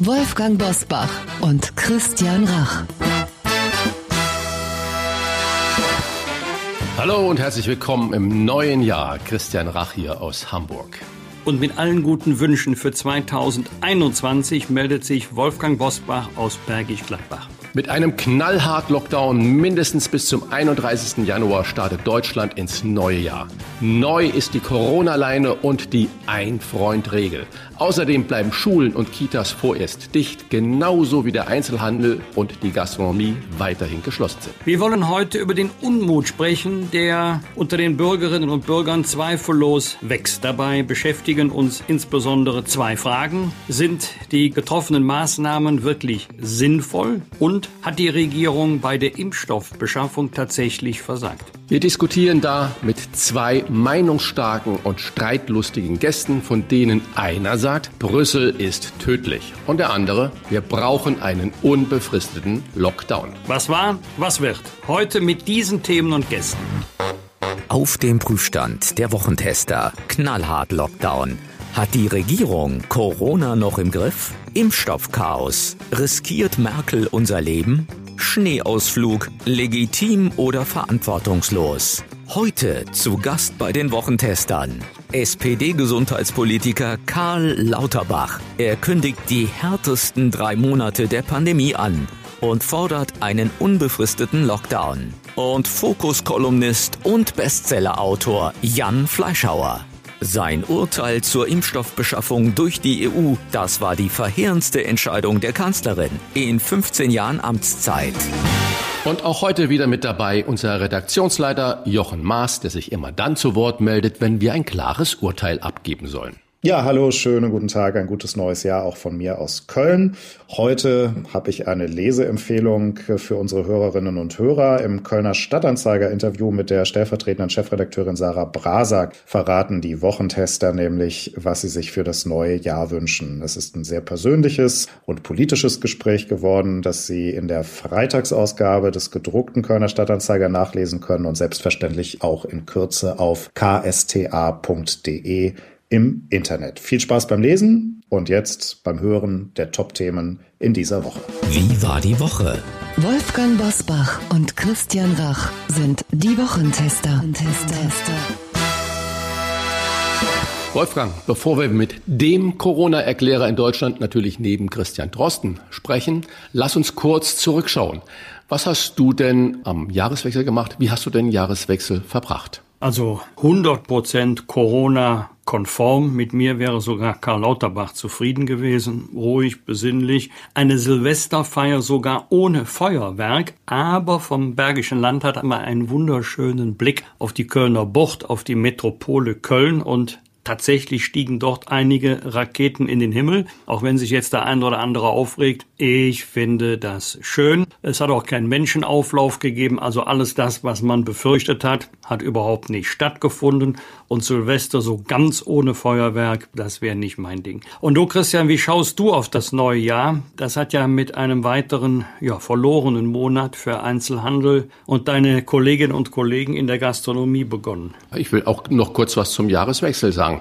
Wolfgang Bosbach und Christian Rach. Hallo und herzlich willkommen im neuen Jahr. Christian Rach hier aus Hamburg. Und mit allen guten Wünschen für 2021 meldet sich Wolfgang Bosbach aus Bergisch Gladbach. Mit einem knallhart Lockdown mindestens bis zum 31. Januar startet Deutschland ins neue Jahr. Neu ist die Corona-Leine und die Ein-Freund-Regel. Außerdem bleiben Schulen und Kitas vorerst dicht, genauso wie der Einzelhandel und die Gastronomie weiterhin geschlossen sind. Wir wollen heute über den Unmut sprechen, der unter den Bürgerinnen und Bürgern zweifellos wächst. Dabei beschäftigen uns insbesondere zwei Fragen. Sind die getroffenen Maßnahmen wirklich sinnvoll und hat die Regierung bei der Impfstoffbeschaffung tatsächlich versagt? Wir diskutieren da mit zwei meinungsstarken und streitlustigen Gästen, von denen einer sagt, Brüssel ist tödlich und der andere, wir brauchen einen unbefristeten Lockdown. Was war, was wird? Heute mit diesen Themen und Gästen. Auf dem Prüfstand der Wochentester Knallhart Lockdown. Hat die Regierung Corona noch im Griff? Impfstoffchaos. Riskiert Merkel unser Leben? Schneeausflug. Legitim oder verantwortungslos? Heute zu Gast bei den Wochentestern. SPD-Gesundheitspolitiker Karl Lauterbach. Er kündigt die härtesten drei Monate der Pandemie an und fordert einen unbefristeten Lockdown. Und Fokus-Kolumnist und Bestsellerautor Jan Fleischhauer. Sein Urteil zur Impfstoffbeschaffung durch die EU, das war die verheerendste Entscheidung der Kanzlerin in 15 Jahren Amtszeit. Und auch heute wieder mit dabei unser Redaktionsleiter Jochen Maas, der sich immer dann zu Wort meldet, wenn wir ein klares Urteil abgeben sollen. Ja, hallo, schönen guten Tag, ein gutes neues Jahr auch von mir aus Köln. Heute habe ich eine Leseempfehlung für unsere Hörerinnen und Hörer. Im Kölner Stadtanzeiger-Interview mit der stellvertretenden Chefredakteurin Sarah Brasak verraten die Wochentester nämlich, was sie sich für das neue Jahr wünschen. Es ist ein sehr persönliches und politisches Gespräch geworden, das Sie in der Freitagsausgabe des gedruckten Kölner Stadtanzeiger nachlesen können und selbstverständlich auch in Kürze auf ksta.de im Internet. Viel Spaß beim Lesen und jetzt beim Hören der Top-Themen in dieser Woche. Wie war die Woche? Wolfgang Bosbach und Christian Rach sind die Wochentester. Wolfgang, bevor wir mit dem Corona-Erklärer in Deutschland natürlich neben Christian Drosten sprechen, lass uns kurz zurückschauen. Was hast du denn am Jahreswechsel gemacht? Wie hast du den Jahreswechsel verbracht? Also 100% Corona konform. Mit mir wäre sogar Karl Lauterbach zufrieden gewesen. Ruhig, besinnlich. Eine Silvesterfeier sogar ohne Feuerwerk. Aber vom Bergischen Land hat man einen wunderschönen Blick auf die Kölner Bucht, auf die Metropole Köln und Tatsächlich stiegen dort einige Raketen in den Himmel, auch wenn sich jetzt der ein oder andere aufregt. Ich finde das schön. Es hat auch keinen Menschenauflauf gegeben, also alles das, was man befürchtet hat, hat überhaupt nicht stattgefunden. Und Silvester so ganz ohne Feuerwerk, das wäre nicht mein Ding. Und du, Christian, wie schaust du auf das neue Jahr? Das hat ja mit einem weiteren, ja, verlorenen Monat für Einzelhandel und deine Kolleginnen und Kollegen in der Gastronomie begonnen. Ich will auch noch kurz was zum Jahreswechsel sagen.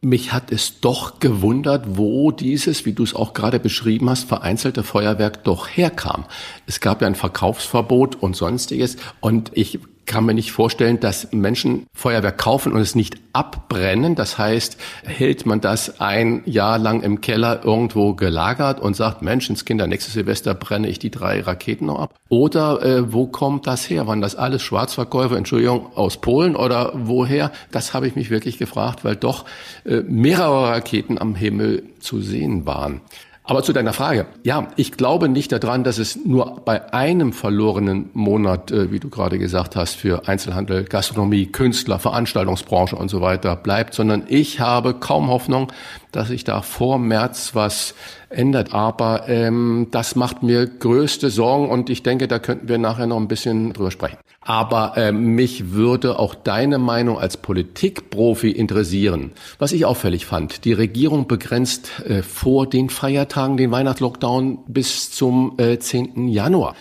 Mich hat es doch gewundert, wo dieses, wie du es auch gerade beschrieben hast, vereinzelte Feuerwerk doch herkam. Es gab ja ein Verkaufsverbot und sonstiges und ich kann mir nicht vorstellen, dass Menschen Feuerwerk kaufen und es nicht abbrennen. Das heißt, hält man das ein Jahr lang im Keller irgendwo gelagert und sagt, Menschenskinder, nächstes Silvester brenne ich die drei Raketen noch ab? Oder äh, wo kommt das her? Waren das alles Schwarzverkäufer, Entschuldigung, aus Polen oder woher? Das habe ich mich wirklich gefragt, weil doch äh, mehrere Raketen am Himmel zu sehen waren. Aber zu deiner Frage. Ja, ich glaube nicht daran, dass es nur bei einem verlorenen Monat, äh, wie du gerade gesagt hast, für Einzelhandel, Gastronomie, Künstler, Veranstaltungsbranche und so weiter bleibt, sondern ich habe kaum Hoffnung, dass sich da vor März was ändert. Aber ähm, das macht mir größte Sorgen und ich denke, da könnten wir nachher noch ein bisschen drüber sprechen. Aber äh, mich würde auch deine Meinung als Politikprofi interessieren. Was ich auffällig fand, die Regierung begrenzt äh, vor den Feiertagen den Weihnachtslockdown bis zum äh, 10. Januar.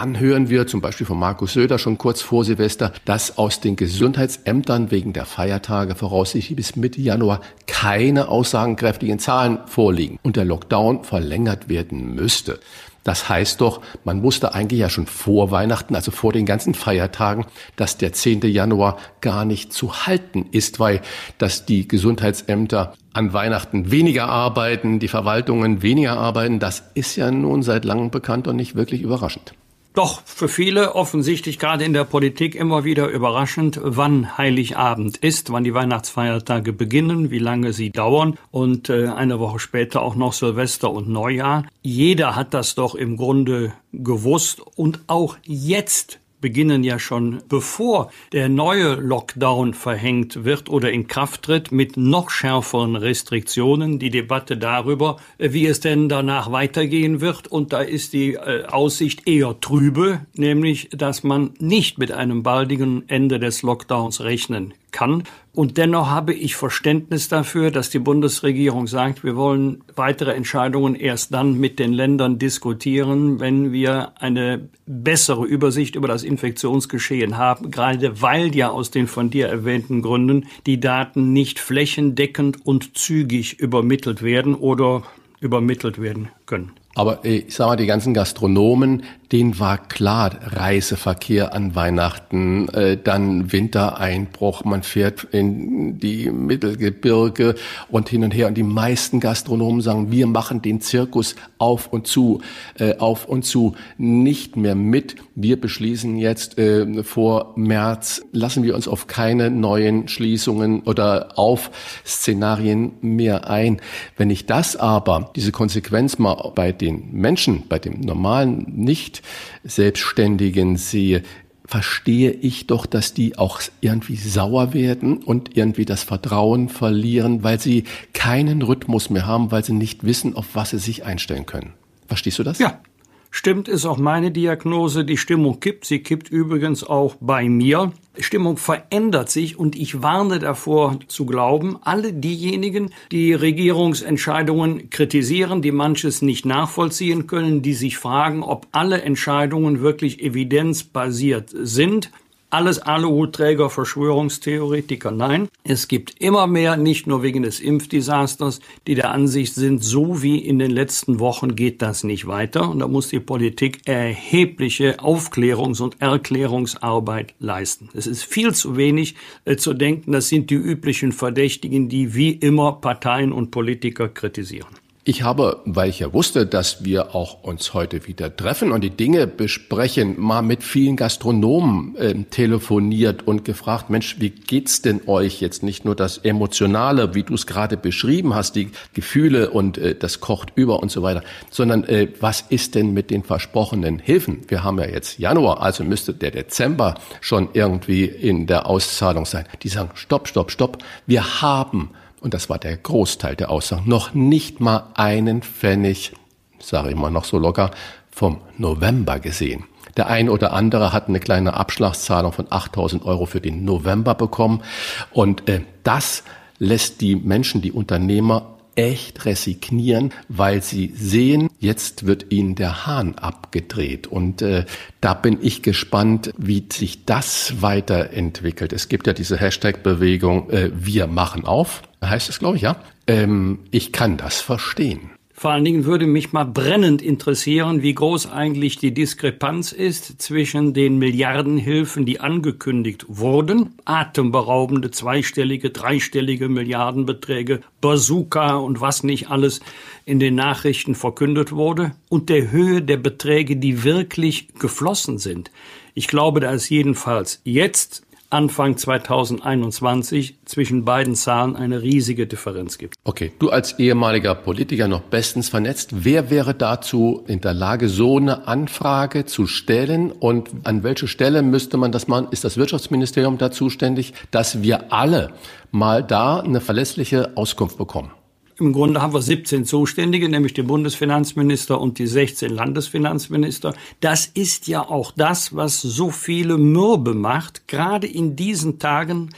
Dann hören wir zum Beispiel von Markus Söder schon kurz vor Silvester, dass aus den Gesundheitsämtern wegen der Feiertage voraussichtlich bis Mitte Januar keine aussagenkräftigen Zahlen vorliegen und der Lockdown verlängert werden müsste. Das heißt doch, man wusste eigentlich ja schon vor Weihnachten, also vor den ganzen Feiertagen, dass der 10. Januar gar nicht zu halten ist, weil dass die Gesundheitsämter an Weihnachten weniger arbeiten, die Verwaltungen weniger arbeiten, das ist ja nun seit langem bekannt und nicht wirklich überraschend. Doch für viele offensichtlich gerade in der Politik immer wieder überraschend, wann Heiligabend ist, wann die Weihnachtsfeiertage beginnen, wie lange sie dauern und äh, eine Woche später auch noch Silvester und Neujahr. Jeder hat das doch im Grunde gewusst und auch jetzt beginnen ja schon, bevor der neue Lockdown verhängt wird oder in Kraft tritt, mit noch schärferen Restriktionen die Debatte darüber, wie es denn danach weitergehen wird. Und da ist die äh, Aussicht eher trübe, nämlich, dass man nicht mit einem baldigen Ende des Lockdowns rechnen kann. Und dennoch habe ich Verständnis dafür, dass die Bundesregierung sagt, wir wollen weitere Entscheidungen erst dann mit den Ländern diskutieren, wenn wir eine bessere Übersicht über das Infektionsgeschehen haben, gerade weil ja aus den von dir erwähnten Gründen die Daten nicht flächendeckend und zügig übermittelt werden oder übermittelt werden können. Aber äh, ich sag mal, die ganzen Gastronomen, denen war klar, Reiseverkehr an Weihnachten, äh, dann Wintereinbruch, man fährt in die Mittelgebirge und hin und her. Und die meisten Gastronomen sagen, wir machen den Zirkus auf und zu, äh, auf und zu nicht mehr mit. Wir beschließen jetzt äh, vor März, lassen wir uns auf keine neuen Schließungen oder auf Szenarien mehr ein. Wenn ich das aber, diese Konsequenz mal bei den Menschen, bei dem normalen, nicht Selbstständigen sehe, verstehe ich doch, dass die auch irgendwie sauer werden und irgendwie das Vertrauen verlieren, weil sie keinen Rhythmus mehr haben, weil sie nicht wissen, auf was sie sich einstellen können. Verstehst du das? Ja, Stimmt, ist auch meine Diagnose. Die Stimmung kippt. Sie kippt übrigens auch bei mir. Stimmung verändert sich und ich warne davor zu glauben, alle diejenigen, die Regierungsentscheidungen kritisieren, die manches nicht nachvollziehen können, die sich fragen, ob alle Entscheidungen wirklich evidenzbasiert sind, alles Aluhutträger, Verschwörungstheoretiker. Nein, es gibt immer mehr, nicht nur wegen des Impfdesasters, die der Ansicht sind, so wie in den letzten Wochen geht das nicht weiter. Und da muss die Politik erhebliche Aufklärungs- und Erklärungsarbeit leisten. Es ist viel zu wenig äh, zu denken, das sind die üblichen Verdächtigen, die wie immer Parteien und Politiker kritisieren. Ich habe, weil ich ja wusste, dass wir auch uns heute wieder treffen und die Dinge besprechen, mal mit vielen Gastronomen äh, telefoniert und gefragt, Mensch, wie geht's denn euch jetzt nicht nur das Emotionale, wie du es gerade beschrieben hast, die Gefühle und äh, das kocht über und so weiter, sondern äh, was ist denn mit den versprochenen Hilfen? Wir haben ja jetzt Januar, also müsste der Dezember schon irgendwie in der Auszahlung sein. Die sagen, stopp, stopp, stopp, wir haben und das war der Großteil der Aussagen, noch nicht mal einen Pfennig, sage ich mal noch so locker, vom November gesehen. Der ein oder andere hat eine kleine Abschlagszahlung von 8000 Euro für den November bekommen. Und äh, das lässt die Menschen, die Unternehmer echt resignieren, weil sie sehen, jetzt wird ihnen der Hahn abgedreht. Und äh, da bin ich gespannt, wie sich das weiterentwickelt. Es gibt ja diese Hashtag-Bewegung, äh, wir machen auf, heißt es, glaube ich, ja. Ähm, ich kann das verstehen. Vor allen Dingen würde mich mal brennend interessieren, wie groß eigentlich die Diskrepanz ist zwischen den Milliardenhilfen, die angekündigt wurden, atemberaubende zweistellige, dreistellige Milliardenbeträge, Bazooka und was nicht alles in den Nachrichten verkündet wurde, und der Höhe der Beträge, die wirklich geflossen sind. Ich glaube, da ist jedenfalls jetzt Anfang 2021 zwischen beiden Zahlen eine riesige Differenz gibt. Okay, du als ehemaliger Politiker noch bestens vernetzt, wer wäre dazu in der Lage, so eine Anfrage zu stellen und an welche Stelle müsste man das machen? Ist das Wirtschaftsministerium da zuständig, dass wir alle mal da eine verlässliche Auskunft bekommen? Im Grunde haben wir 17 Zuständige, nämlich den Bundesfinanzminister und die 16 Landesfinanzminister. Das ist ja auch das, was so viele mürbe macht, gerade in diesen Tagen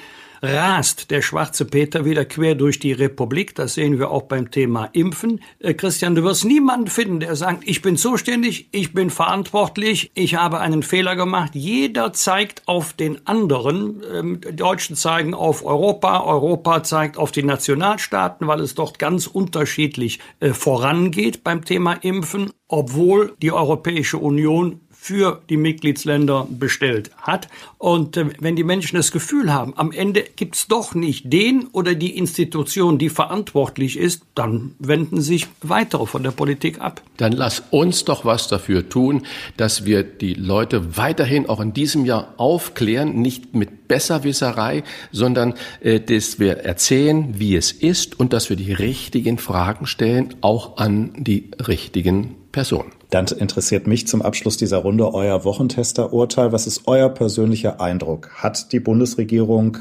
rast der schwarze Peter wieder quer durch die Republik. Das sehen wir auch beim Thema Impfen. Äh, Christian, du wirst niemanden finden, der sagt, ich bin zuständig, ich bin verantwortlich, ich habe einen Fehler gemacht. Jeder zeigt auf den anderen. Ähm, Deutschen zeigen auf Europa, Europa zeigt auf die Nationalstaaten, weil es dort ganz unterschiedlich äh, vorangeht beim Thema Impfen, obwohl die Europäische Union für die Mitgliedsländer bestellt hat. Und äh, wenn die Menschen das Gefühl haben, am Ende gibt's doch nicht den oder die Institution, die verantwortlich ist, dann wenden sich weitere von der Politik ab. Dann lass uns doch was dafür tun, dass wir die Leute weiterhin auch in diesem Jahr aufklären, nicht mit Besserwisserei, sondern äh, dass wir erzählen, wie es ist und dass wir die richtigen Fragen stellen, auch an die richtigen Personen. Dann interessiert mich zum Abschluss dieser Runde euer Wochentester-Urteil. Was ist euer persönlicher Eindruck? Hat die Bundesregierung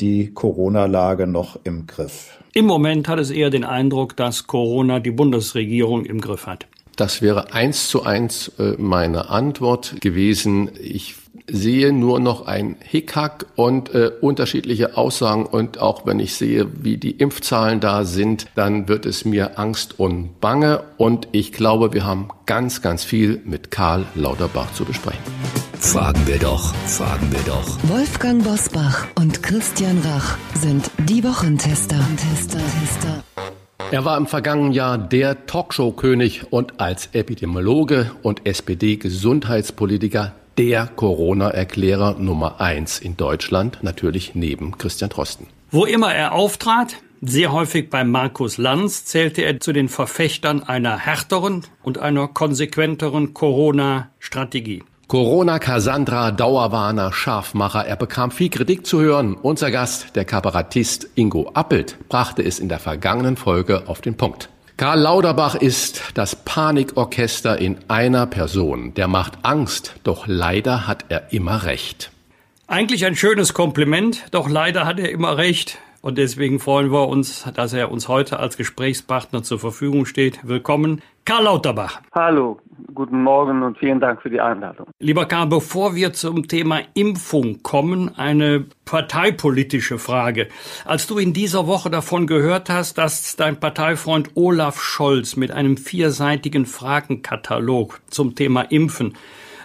die Corona-Lage noch im Griff? Im Moment hat es eher den Eindruck, dass Corona die Bundesregierung im Griff hat. Das wäre eins zu eins äh, meine Antwort gewesen. Ich sehe nur noch ein Hickhack und äh, unterschiedliche Aussagen. Und auch wenn ich sehe, wie die Impfzahlen da sind, dann wird es mir Angst und Bange. Und ich glaube, wir haben ganz, ganz viel mit Karl Lauterbach zu besprechen. Fragen wir doch, fragen wir doch. Wolfgang Bosbach und Christian Rach sind die Wochentester. Tester, Tester. Er war im vergangenen Jahr der Talkshow-König und als Epidemiologe und SPD-Gesundheitspolitiker der Corona-Erklärer Nummer eins in Deutschland, natürlich neben Christian Drosten. Wo immer er auftrat, sehr häufig bei Markus Lanz, zählte er zu den Verfechtern einer härteren und einer konsequenteren Corona-Strategie. Corona Cassandra, Dauerwarner, Scharfmacher. Er bekam viel Kritik zu hören. Unser Gast, der Kabarettist Ingo Appelt, brachte es in der vergangenen Folge auf den Punkt. Karl Lauterbach ist das Panikorchester in einer Person. Der macht Angst, doch leider hat er immer recht. Eigentlich ein schönes Kompliment, doch leider hat er immer recht. Und deswegen freuen wir uns, dass er uns heute als Gesprächspartner zur Verfügung steht. Willkommen, Karl Lauterbach. Hallo, guten Morgen und vielen Dank für die Einladung. Lieber Karl, bevor wir zum Thema Impfung kommen, eine parteipolitische Frage. Als du in dieser Woche davon gehört hast, dass dein Parteifreund Olaf Scholz mit einem vierseitigen Fragenkatalog zum Thema Impfen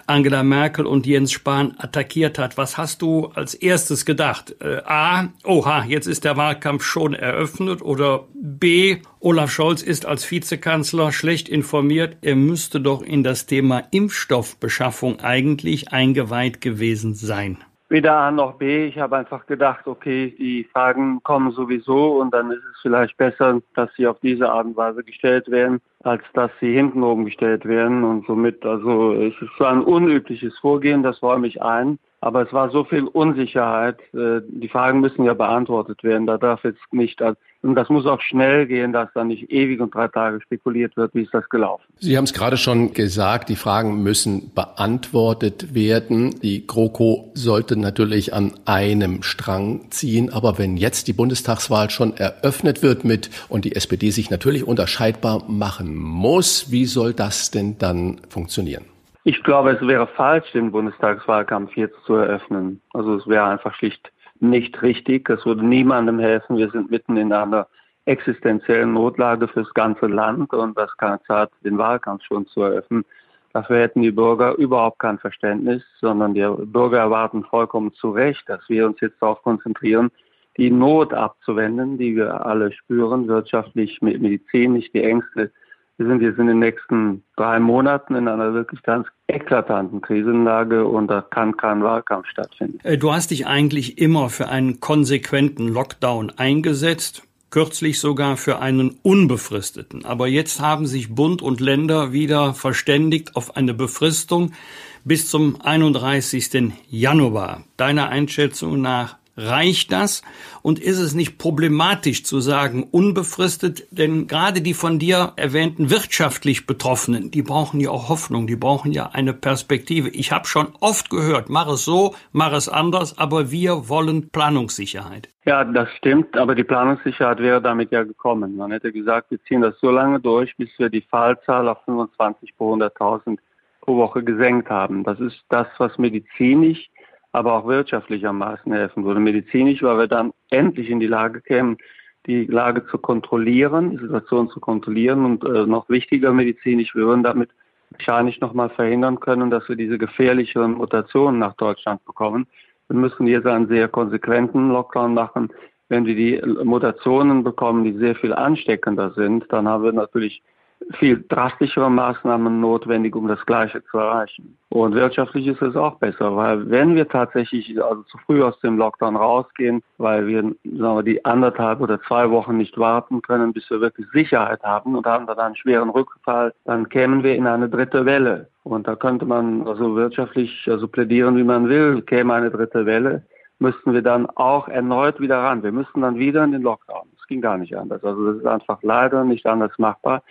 Angela Merkel und Jens Spahn attackiert hat. Was hast du als erstes gedacht? Äh, A, oha, jetzt ist der Wahlkampf schon eröffnet oder B, Olaf Scholz ist als Vizekanzler schlecht informiert. Er müsste doch in das Thema Impfstoffbeschaffung eigentlich eingeweiht gewesen sein. Weder A noch B. Ich habe einfach gedacht, okay, die Fragen kommen sowieso und dann ist es vielleicht besser, dass sie auf diese Art und Weise gestellt werden, als dass sie hinten oben gestellt werden. Und somit, also es ist zwar ein unübliches Vorgehen, das räume ich ein. Aber es war so viel Unsicherheit. Äh, die Fragen müssen ja beantwortet werden. Da darf jetzt nicht, und das muss auch schnell gehen, dass da nicht ewig und drei Tage spekuliert wird, wie ist das gelaufen. Sie haben es gerade schon gesagt, die Fragen müssen beantwortet werden. Die GroKo sollte natürlich an einem Strang ziehen. Aber wenn jetzt die Bundestagswahl schon eröffnet wird mit und die SPD sich natürlich unterscheidbar machen muss, wie soll das denn dann funktionieren? Ich glaube, es wäre falsch, den Bundestagswahlkampf jetzt zu eröffnen. Also es wäre einfach schlicht nicht richtig. Es würde niemandem helfen. Wir sind mitten in einer existenziellen Notlage fürs ganze Land und das keine Zeit, den Wahlkampf schon zu eröffnen. Dafür hätten die Bürger überhaupt kein Verständnis, sondern die Bürger erwarten vollkommen zu Recht, dass wir uns jetzt darauf konzentrieren, die Not abzuwenden, die wir alle spüren, wirtschaftlich, medizinisch, die Ängste, wir sind jetzt in den nächsten drei Monaten in einer wirklich ganz eklatanten Krisenlage und da kann kein Wahlkampf stattfinden. Äh, du hast dich eigentlich immer für einen konsequenten Lockdown eingesetzt, kürzlich sogar für einen unbefristeten. Aber jetzt haben sich Bund und Länder wieder verständigt auf eine Befristung bis zum 31. Januar. Deiner Einschätzung nach Reicht das? Und ist es nicht problematisch zu sagen, unbefristet? Denn gerade die von dir erwähnten wirtschaftlich Betroffenen, die brauchen ja auch Hoffnung, die brauchen ja eine Perspektive. Ich habe schon oft gehört, mach es so, mach es anders, aber wir wollen Planungssicherheit. Ja, das stimmt, aber die Planungssicherheit wäre damit ja gekommen. Man hätte gesagt, wir ziehen das so lange durch, bis wir die Fallzahl auf 25 pro 100.000 pro Woche gesenkt haben. Das ist das, was medizinisch, aber auch wirtschaftlich am meisten helfen würde. Medizinisch, weil wir dann endlich in die Lage kämen, die Lage zu kontrollieren, die Situation zu kontrollieren und äh, noch wichtiger medizinisch, wir würden damit wahrscheinlich nochmal verhindern können, dass wir diese gefährlicheren Mutationen nach Deutschland bekommen. Wir müssen jetzt einen sehr konsequenten Lockdown machen. Wenn wir die Mutationen bekommen, die sehr viel ansteckender sind, dann haben wir natürlich viel drastischere Maßnahmen notwendig, um das Gleiche zu erreichen. Und wirtschaftlich ist es auch besser, weil wenn wir tatsächlich also zu früh aus dem Lockdown rausgehen, weil wir, sagen wir die anderthalb oder zwei Wochen nicht warten können, bis wir wirklich Sicherheit haben und haben dann einen schweren Rückfall, dann kämen wir in eine dritte Welle. Und da könnte man also wirtschaftlich also plädieren, wie man will, käme eine dritte Welle müssten wir dann auch erneut wieder ran. Wir müssten dann wieder in den Lockdown. Das ging gar nicht anders. Also das ist einfach leider nicht anders machbar.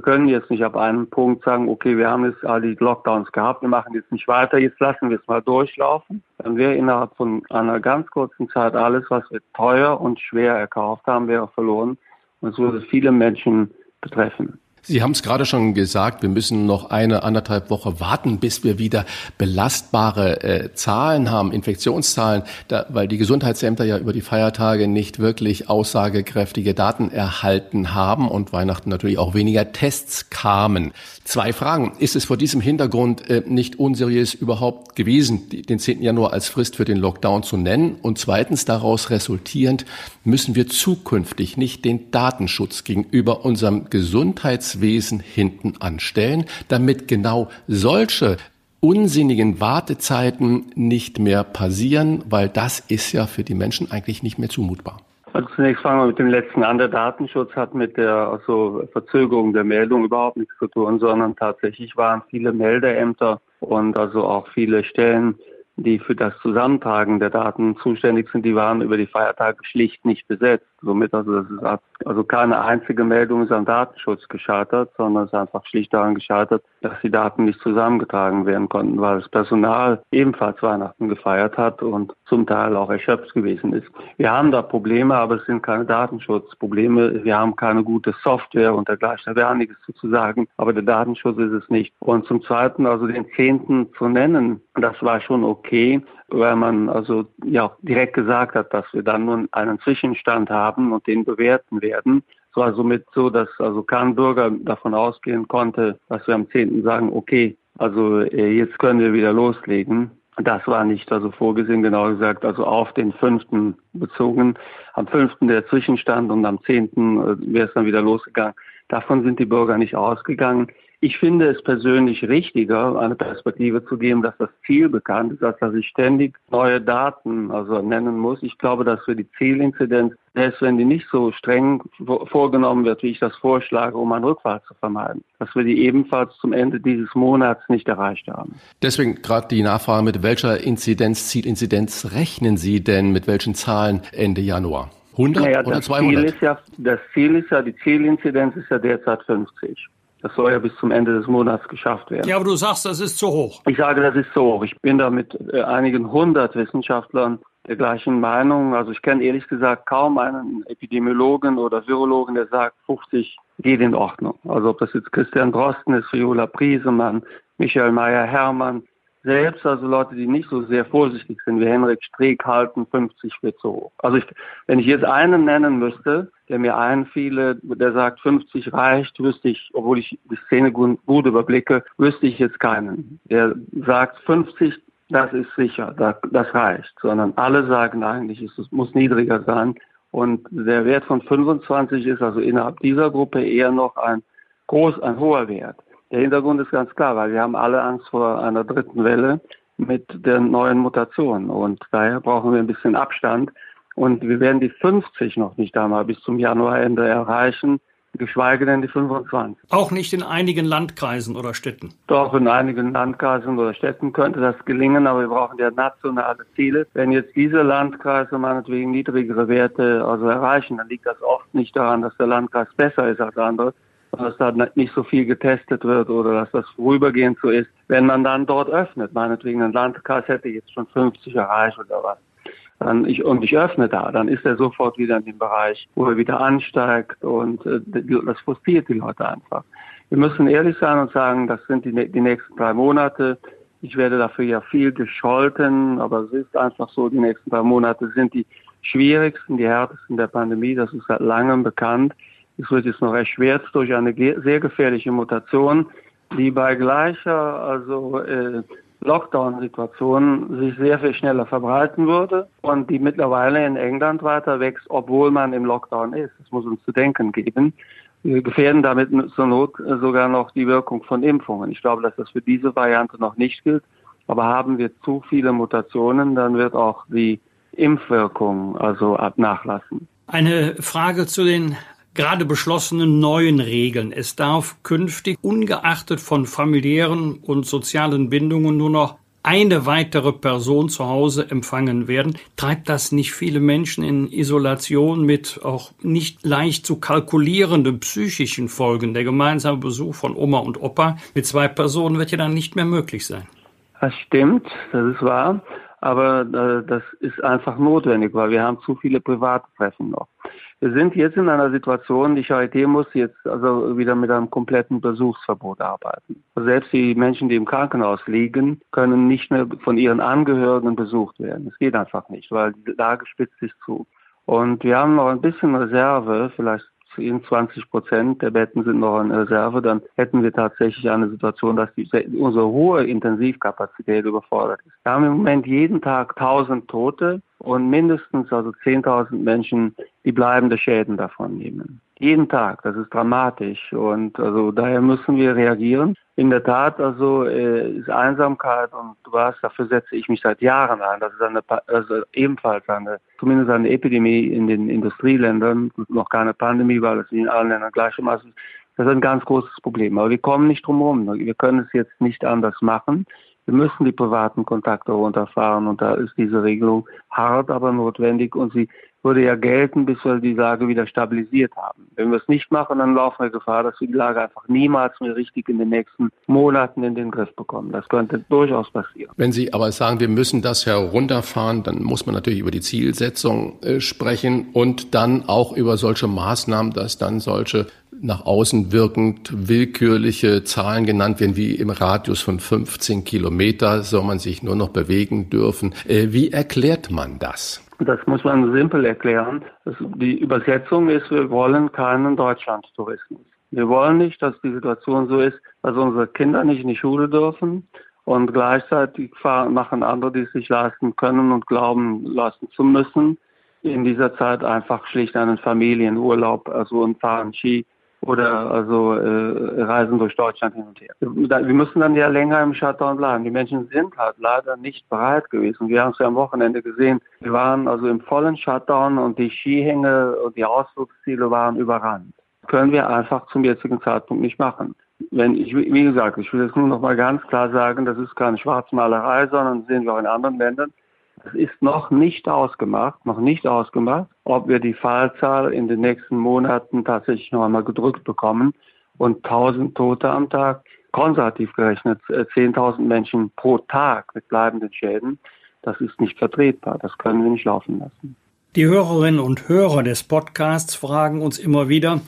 Wir können jetzt nicht ab einem Punkt sagen, okay, wir haben jetzt all die Lockdowns gehabt, wir machen jetzt nicht weiter, jetzt lassen wir es mal durchlaufen. Dann wäre innerhalb von einer ganz kurzen Zeit alles, was wir teuer und schwer erkauft haben, wäre verloren. Und es würde viele Menschen betreffen. Sie haben es gerade schon gesagt, wir müssen noch eine anderthalb Woche warten, bis wir wieder belastbare äh, Zahlen haben, Infektionszahlen, da, weil die Gesundheitsämter ja über die Feiertage nicht wirklich aussagekräftige Daten erhalten haben und Weihnachten natürlich auch weniger Tests kamen. Zwei Fragen. Ist es vor diesem Hintergrund äh, nicht unseriös überhaupt gewesen, den 10. Januar als Frist für den Lockdown zu nennen? Und zweitens daraus resultierend, müssen wir zukünftig nicht den Datenschutz gegenüber unserem Gesundheitswesen hinten anstellen, damit genau solche unsinnigen Wartezeiten nicht mehr passieren, weil das ist ja für die Menschen eigentlich nicht mehr zumutbar. Also zunächst fangen wir mit dem letzten an. Der Datenschutz hat mit der also Verzögerung der Meldung überhaupt nichts zu tun, sondern tatsächlich waren viele Meldeämter und also auch viele Stellen die für das Zusammentragen der Daten zuständig sind, die waren über die Feiertage schlicht nicht besetzt. Somit also, das ist also keine einzige Meldung ist am Datenschutz gescheitert, sondern es ist einfach schlicht daran gescheitert, dass die Daten nicht zusammengetragen werden konnten, weil das Personal ebenfalls Weihnachten gefeiert hat und zum Teil auch erschöpft gewesen ist. Wir haben da Probleme, aber es sind keine Datenschutzprobleme. Wir haben keine gute Software und dergleichen. Da wäre einiges zu sagen, aber der Datenschutz ist es nicht. Und zum Zweiten, also den Zehnten zu nennen, das war schon okay, weil man also ja direkt gesagt hat, dass wir dann nun einen Zwischenstand haben und den bewerten werden. Es war somit so, dass also kein Bürger davon ausgehen konnte, dass wir am 10. sagen, okay, also äh, jetzt können wir wieder loslegen. Das war nicht also vorgesehen, genau gesagt, also auf den 5. bezogen. Am 5. der Zwischenstand und am 10. Äh, wäre es dann wieder losgegangen. Davon sind die Bürger nicht ausgegangen. Ich finde es persönlich richtiger, eine Perspektive zu geben, dass das Ziel bekannt ist, als dass ich ständig neue Daten also nennen muss. Ich glaube, dass für die Zielinzidenz, selbst wenn die nicht so streng vorgenommen wird, wie ich das vorschlage, um einen Rückfall zu vermeiden, dass wir die ebenfalls zum Ende dieses Monats nicht erreicht haben. Deswegen gerade die Nachfrage, mit welcher Inzidenz, Zielinzidenz rechnen Sie denn, mit welchen Zahlen Ende Januar? 100 naja, oder 200? Ziel ist ja, das Ziel ist ja, die Zielinzidenz ist ja derzeit 50. Das soll ja bis zum Ende des Monats geschafft werden. Ja, aber du sagst, das ist zu hoch. Ich sage, das ist zu hoch. Ich bin da mit äh, einigen hundert Wissenschaftlern der gleichen Meinung. Also ich kenne ehrlich gesagt kaum einen Epidemiologen oder Virologen, der sagt, 50 geht in Ordnung. Also ob das jetzt Christian Drosten ist, Viola Priesemann, Michael Meyer-Hermann, selbst also Leute, die nicht so sehr vorsichtig sind wie Henrik Streeck, halten 50 für zu hoch. Also ich, wenn ich jetzt einen nennen müsste, der mir einfiele, der sagt 50 reicht, wüsste ich, obwohl ich die Szene gut, gut überblicke, wüsste ich jetzt keinen. Der sagt 50, das ist sicher, das, das reicht, sondern alle sagen eigentlich, es muss niedriger sein. Und der Wert von 25 ist also innerhalb dieser Gruppe eher noch ein groß, ein hoher Wert. Der Hintergrund ist ganz klar, weil wir haben alle Angst vor einer dritten Welle mit der neuen Mutation. Und daher brauchen wir ein bisschen Abstand. Und wir werden die 50 noch nicht einmal bis zum Januarende erreichen, geschweige denn die 25. Auch nicht in einigen Landkreisen oder Städten. Doch, in einigen Landkreisen oder Städten könnte das gelingen, aber wir brauchen ja nationale Ziele. Wenn jetzt diese Landkreise meinetwegen niedrigere Werte also erreichen, dann liegt das oft nicht daran, dass der Landkreis besser ist als andere, dass da nicht so viel getestet wird oder dass das vorübergehend so ist. Wenn man dann dort öffnet, meinetwegen ein Landkreis hätte jetzt schon 50 erreicht oder was, dann ich, und ich öffne da, dann ist er sofort wieder in dem Bereich, wo er wieder ansteigt und äh, das frustriert die Leute einfach. Wir müssen ehrlich sein und sagen, das sind die, die nächsten drei Monate. Ich werde dafür ja viel gescholten, aber es ist einfach so, die nächsten drei Monate sind die schwierigsten, die härtesten der Pandemie. Das ist seit langem bekannt. Es wird jetzt noch erschwert durch eine sehr gefährliche Mutation, die bei gleicher also äh, Lockdown-Situation sich sehr viel schneller verbreiten würde und die mittlerweile in England weiter wächst, obwohl man im Lockdown ist. Das muss uns zu denken geben. Wir gefährden damit zur Not sogar noch die Wirkung von Impfungen. Ich glaube, dass das für diese Variante noch nicht gilt. Aber haben wir zu viele Mutationen, dann wird auch die Impfwirkung also nachlassen. Eine Frage zu den gerade beschlossenen neuen Regeln. Es darf künftig ungeachtet von familiären und sozialen Bindungen nur noch eine weitere Person zu Hause empfangen werden, treibt das nicht viele Menschen in Isolation mit auch nicht leicht zu kalkulierenden psychischen Folgen. Der gemeinsame Besuch von Oma und Opa mit zwei Personen wird ja dann nicht mehr möglich sein. Das stimmt, das ist wahr, aber äh, das ist einfach notwendig, weil wir haben zu viele private noch. Wir sind jetzt in einer Situation, die Charité muss jetzt also wieder mit einem kompletten Besuchsverbot arbeiten. Selbst die Menschen, die im Krankenhaus liegen, können nicht mehr von ihren Angehörigen besucht werden. Es geht einfach nicht, weil die Lage spitzt sich zu. Und wir haben noch ein bisschen Reserve, vielleicht 20 Prozent der Betten sind noch in Reserve, dann hätten wir tatsächlich eine Situation, dass die, unsere hohe Intensivkapazität überfordert ist. Wir haben im Moment jeden Tag 1000 Tote und mindestens also 10.000 Menschen, die bleibende Schäden davon nehmen. Jeden Tag, das ist dramatisch und also daher müssen wir reagieren. In der Tat, also äh, ist Einsamkeit und du weißt, dafür setze ich mich seit Jahren ein. Das ist eine, also ebenfalls eine, zumindest eine Epidemie in den Industrieländern, noch keine Pandemie, weil es in allen Ländern gleichermaßen ist. Das ist ein ganz großes Problem. Aber wir kommen nicht drum herum. Wir können es jetzt nicht anders machen. Wir müssen die privaten Kontakte runterfahren und da ist diese Regelung hart, aber notwendig und sie würde ja gelten, bis wir die Lage wieder stabilisiert haben. Wenn wir es nicht machen, dann laufen wir Gefahr, dass wir die Lage einfach niemals mehr richtig in den nächsten Monaten in den Griff bekommen. Das könnte durchaus passieren. Wenn Sie aber sagen, wir müssen das herunterfahren, dann muss man natürlich über die Zielsetzung äh, sprechen und dann auch über solche Maßnahmen, dass dann solche nach außen wirkend willkürliche Zahlen genannt werden, wie im Radius von 15 Kilometer soll man sich nur noch bewegen dürfen. Äh, wie erklärt man das? Das muss man simpel erklären. Die Übersetzung ist, wir wollen keinen Deutschlandtourismus. Wir wollen nicht, dass die Situation so ist, dass unsere Kinder nicht in die Schule dürfen und gleichzeitig machen andere, die es sich leisten können und glauben lassen zu müssen, in dieser Zeit einfach schlicht einen Familienurlaub, also und fahren Ski oder also äh, reisen durch Deutschland hin und her. Wir müssen dann ja länger im Shutdown bleiben. Die Menschen sind halt leider nicht bereit gewesen. Wir haben es ja am Wochenende gesehen. Wir waren also im vollen Shutdown und die Skihänge und die Ausflugsziele waren überrannt. Können wir einfach zum jetzigen Zeitpunkt nicht machen. Wenn ich, wie gesagt, ich will jetzt nur noch mal ganz klar sagen, das ist keine Schwarzmalerei, sondern sehen wir auch in anderen Ländern. Es ist noch nicht ausgemacht, noch nicht ausgemacht, ob wir die Fallzahl in den nächsten Monaten tatsächlich noch einmal gedrückt bekommen und 1000 Tote am Tag, konservativ gerechnet 10.000 äh, Menschen pro Tag mit bleibenden Schäden. Das ist nicht vertretbar. Das können wir nicht laufen lassen. Die Hörerinnen und Hörer des Podcasts fragen uns immer wieder,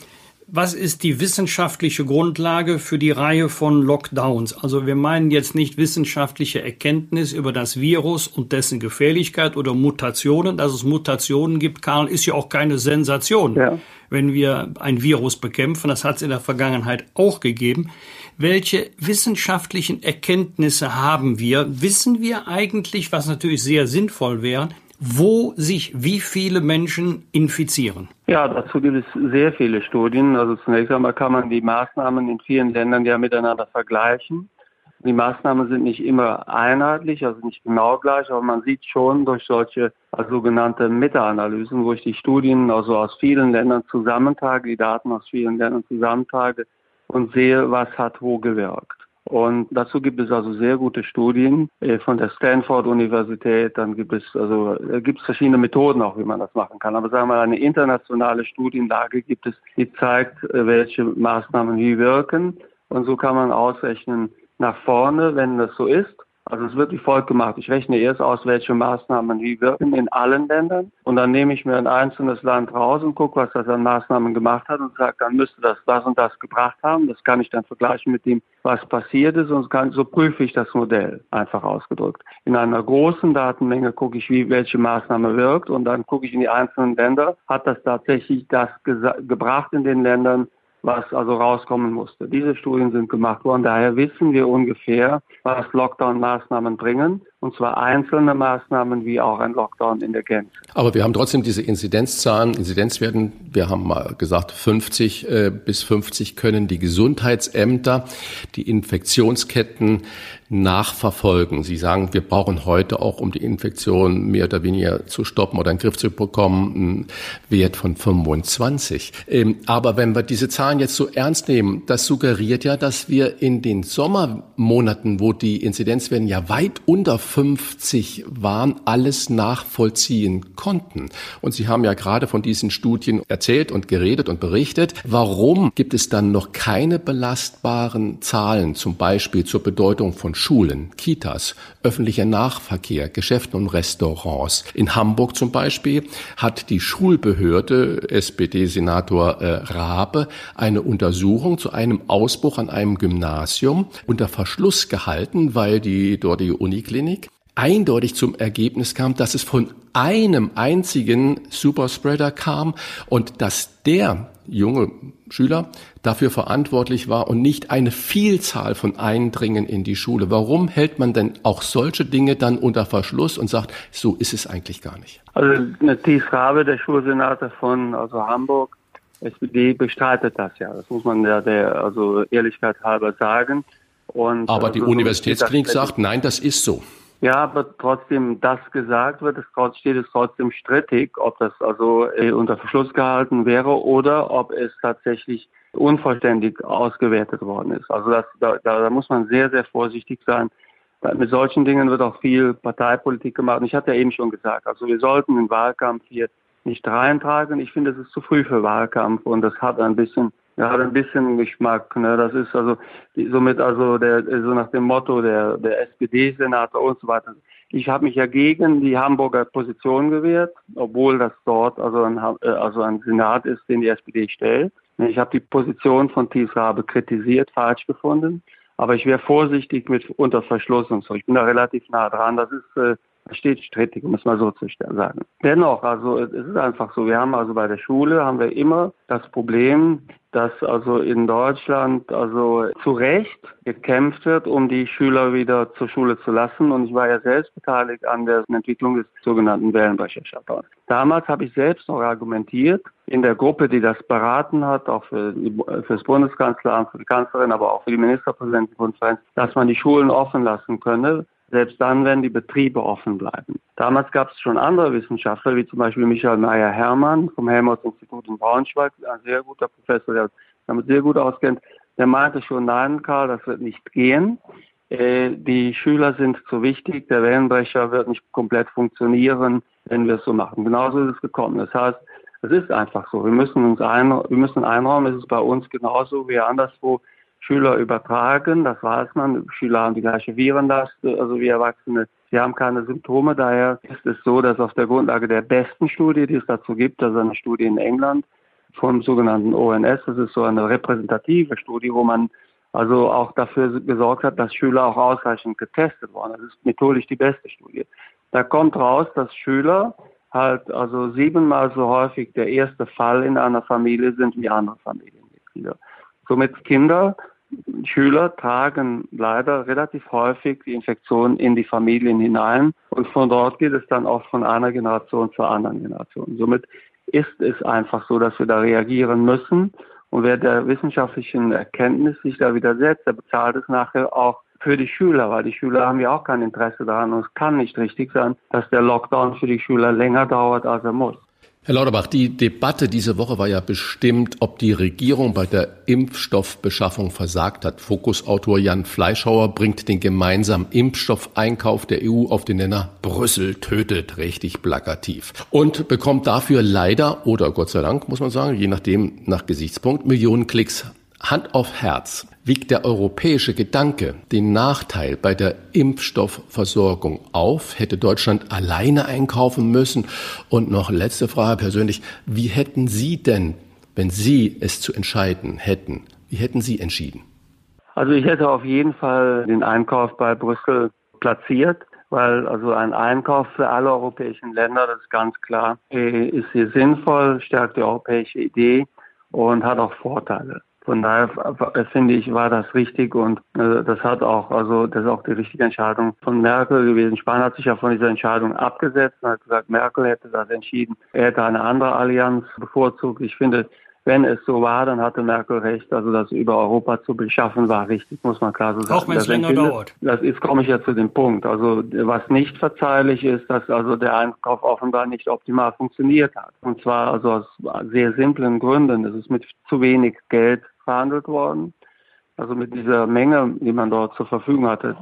was ist die wissenschaftliche Grundlage für die Reihe von Lockdowns? Also wir meinen jetzt nicht wissenschaftliche Erkenntnis über das Virus und dessen Gefährlichkeit oder Mutationen. Dass es Mutationen gibt, Karl, ist ja auch keine Sensation, ja. wenn wir ein Virus bekämpfen. Das hat es in der Vergangenheit auch gegeben. Welche wissenschaftlichen Erkenntnisse haben wir? Wissen wir eigentlich, was natürlich sehr sinnvoll wäre, wo sich wie viele Menschen infizieren? Ja, dazu gibt es sehr viele Studien. Also zunächst einmal kann man die Maßnahmen in vielen Ländern ja miteinander vergleichen. Die Maßnahmen sind nicht immer einheitlich, also nicht genau gleich, aber man sieht schon durch solche also sogenannte Meta-Analysen, wo ich die Studien also aus vielen Ländern zusammentrage, die Daten aus vielen Ländern zusammentrage und sehe, was hat wo gewirkt. Und dazu gibt es also sehr gute Studien äh, von der Stanford-Universität. Dann gibt es also gibt es verschiedene Methoden auch, wie man das machen kann. Aber sagen wir mal, eine internationale Studienlage gibt es, die zeigt, äh, welche Maßnahmen wie wirken. Und so kann man ausrechnen nach vorne, wenn das so ist, also es wird wie folgt gemacht. Ich rechne erst aus, welche Maßnahmen wie wirken in allen Ländern. Und dann nehme ich mir ein einzelnes Land raus und gucke, was das an Maßnahmen gemacht hat und sage, dann müsste das das und das gebracht haben. Das kann ich dann vergleichen mit dem, was passiert ist. Und kann, so prüfe ich das Modell, einfach ausgedrückt. In einer großen Datenmenge gucke ich, wie welche Maßnahme wirkt. Und dann gucke ich in die einzelnen Länder. Hat das tatsächlich das gebracht in den Ländern, was also rauskommen musste. Diese Studien sind gemacht worden. Daher wissen wir ungefähr, was Lockdown-Maßnahmen bringen und zwar einzelne Maßnahmen wie auch ein Lockdown in der Gänze. Aber wir haben trotzdem diese Inzidenzzahlen, Inzidenzwerten, wir haben mal gesagt, 50 äh, bis 50 können die Gesundheitsämter die Infektionsketten nachverfolgen. Sie sagen, wir brauchen heute auch, um die Infektion mehr oder weniger zu stoppen oder in den Griff zu bekommen, einen Wert von 25. Ähm, aber wenn wir diese Zahlen jetzt so ernst nehmen, das suggeriert ja, dass wir in den Sommermonaten, wo die Inzidenzwerte ja weit unter 50 waren, alles nachvollziehen konnten. Und Sie haben ja gerade von diesen Studien erzählt und geredet und berichtet. Warum gibt es dann noch keine belastbaren Zahlen, zum Beispiel zur Bedeutung von Schulen, Kitas, öffentlicher Nahverkehr, Geschäften und Restaurants? In Hamburg zum Beispiel hat die Schulbehörde, SPD-Senator äh, Rabe, eine Untersuchung zu einem Ausbruch an einem Gymnasium unter Verschluss gehalten, weil die dortige Uniklinik eindeutig zum Ergebnis kam, dass es von einem einzigen Superspreader kam und dass der junge Schüler dafür verantwortlich war und nicht eine Vielzahl von Eindringen in die Schule. Warum hält man denn auch solche Dinge dann unter Verschluss und sagt, so ist es eigentlich gar nicht? Also Thies Rabe, der Schulsenator von also Hamburg, SPD bestreitet das ja. Das muss man ja der also Ehrlichkeit halber sagen. Und, Aber die also, Universitätsklinik sagt, nein, das ist so. Ja, aber trotzdem das gesagt wird, es steht es trotzdem strittig, ob das also äh, unter Verschluss gehalten wäre oder ob es tatsächlich unvollständig ausgewertet worden ist. Also das, da, da muss man sehr, sehr vorsichtig sein. Mit solchen Dingen wird auch viel Parteipolitik gemacht. Und ich hatte ja eben schon gesagt, also wir sollten den Wahlkampf hier nicht reintragen. Ich finde, es ist zu früh für Wahlkampf und das hat ein bisschen ja, hat ein bisschen Geschmack. Ne? Das ist also somit also der so nach dem Motto der der SPD-Senator und so weiter. Ich habe mich ja gegen die Hamburger Position gewehrt, obwohl das dort also ein also ein Senat ist, den die SPD stellt. Ich habe die Position von Thies Rabe kritisiert, falsch gefunden, aber ich wäre vorsichtig mit unter Verschluss und so. Ich bin da relativ nah dran. Das ist äh, steht strittig, um es mal so zu sagen. Dennoch, also es ist einfach so, wir haben also bei der Schule haben wir immer das Problem, dass also in Deutschland also zu Recht gekämpft wird, um die Schüler wieder zur Schule zu lassen. Und ich war ja selbst beteiligt an der Entwicklung des sogenannten Wellenbrecher-Shutdowns. Damals habe ich selbst noch argumentiert, in der Gruppe, die das beraten hat, auch für, für das Bundeskanzleramt, für die Kanzlerin, aber auch für die Ministerpräsidentenkonferenz, dass man die Schulen offen lassen könne, selbst dann, wenn die Betriebe offen bleiben. Damals gab es schon andere Wissenschaftler, wie zum Beispiel Michael Meyer-Hermann vom Helmholtz-Institut in Braunschweig, ein sehr guter Professor, der damit sehr gut auskennt. Der meinte schon, nein, Karl, das wird nicht gehen. Äh, die Schüler sind zu wichtig, der Wellenbrecher wird nicht komplett funktionieren, wenn wir es so machen. Genauso ist es gekommen. Das heißt, es ist einfach so. Wir müssen uns ein, wir müssen einräumen, es ist bei uns genauso wie anderswo Schüler übertragen. Das weiß man. Schüler haben die gleiche Virenlast, also wie Erwachsene. Sie haben keine Symptome. Daher ist es so, dass auf der Grundlage der besten Studie, die es dazu gibt, also eine Studie in England vom sogenannten ONS, das ist so eine repräsentative Studie, wo man also auch dafür gesorgt hat, dass Schüler auch ausreichend getestet wurden. Das ist methodisch die beste Studie. Da kommt raus, dass Schüler halt also siebenmal so häufig der erste Fall in einer Familie sind wie andere Familienmitglieder. Somit Kinder Schüler tragen leider relativ häufig die Infektion in die Familien hinein und von dort geht es dann auch von einer Generation zur anderen Generation. Somit ist es einfach so, dass wir da reagieren müssen und wer der wissenschaftlichen Erkenntnis sich da widersetzt, der bezahlt es nachher auch für die Schüler, weil die Schüler haben ja auch kein Interesse daran und es kann nicht richtig sein, dass der Lockdown für die Schüler länger dauert, als er muss. Herr Lauterbach, die Debatte diese Woche war ja bestimmt, ob die Regierung bei der Impfstoffbeschaffung versagt hat. Fokusautor Jan Fleischhauer bringt den gemeinsamen Impfstoffeinkauf der EU auf den Nenner Brüssel tötet, richtig plakativ. Und bekommt dafür leider, oder Gott sei Dank, muss man sagen, je nachdem nach Gesichtspunkt, Millionen Klicks. Hand auf Herz wiegt der europäische Gedanke den Nachteil bei der Impfstoffversorgung auf? Hätte Deutschland alleine einkaufen müssen? Und noch letzte Frage persönlich, wie hätten Sie denn, wenn Sie es zu entscheiden hätten, wie hätten Sie entschieden? Also ich hätte auf jeden Fall den Einkauf bei Brüssel platziert, weil also ein Einkauf für alle europäischen Länder, das ist ganz klar, ist hier sinnvoll, stärkt die europäische Idee und hat auch Vorteile. Von daher finde ich, war das richtig und äh, das hat auch, also das ist auch die richtige Entscheidung von Merkel gewesen. Spahn hat sich ja von dieser Entscheidung abgesetzt und hat gesagt, Merkel hätte das entschieden. Er hätte eine andere Allianz bevorzugt. Ich finde, wenn es so war, dann hatte Merkel recht. Also das über Europa zu beschaffen war richtig, muss man klar so sagen. Auch wenn es länger dauert. Das ist, komme ich ja zu dem Punkt. Also was nicht verzeihlich ist, dass also der Einkauf offenbar nicht optimal funktioniert hat. Und zwar also aus sehr simplen Gründen. Es ist mit zu wenig Geld verhandelt worden. Also mit dieser Menge, die man dort zur Verfügung hatte.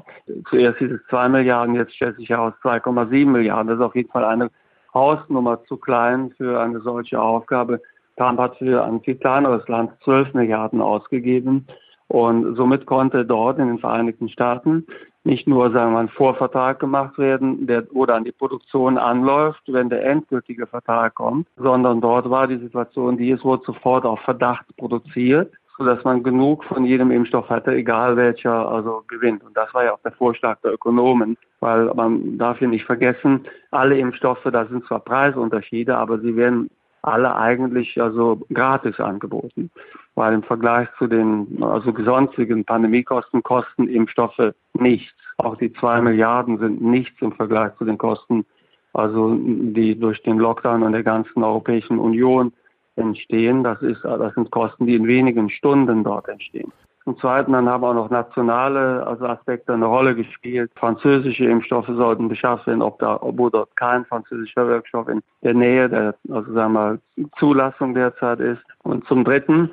Zuerst hieß es 2 Milliarden, jetzt stellt sich heraus 2,7 Milliarden. Das ist auf jeden Fall eine Hausnummer zu klein für eine solche Aufgabe. Trump hat für ein viel kleineres Land 12 Milliarden ausgegeben. Und somit konnte dort in den Vereinigten Staaten nicht nur sagen wir, ein Vorvertrag gemacht werden, der, wo dann die Produktion anläuft, wenn der endgültige Vertrag kommt, sondern dort war die Situation, die es wurde sofort auf Verdacht produziert sodass man genug von jedem Impfstoff hatte, egal welcher also gewinnt. Und das war ja auch der Vorschlag der Ökonomen, weil man darf hier nicht vergessen, alle Impfstoffe, da sind zwar Preisunterschiede, aber sie werden alle eigentlich also gratis angeboten, weil im Vergleich zu den also sonstigen Pandemiekosten kosten Impfstoffe nichts. Auch die zwei Milliarden sind nichts im Vergleich zu den Kosten, also die durch den Lockdown und der ganzen Europäischen Union entstehen. Das, ist, das sind Kosten, die in wenigen Stunden dort entstehen. Zum Zweiten dann haben auch noch nationale also Aspekte eine Rolle gespielt. Französische Impfstoffe sollten beschafft werden, ob da, obwohl dort kein französischer Wirkstoff in der Nähe der also sagen wir, Zulassung derzeit ist. Und zum Dritten,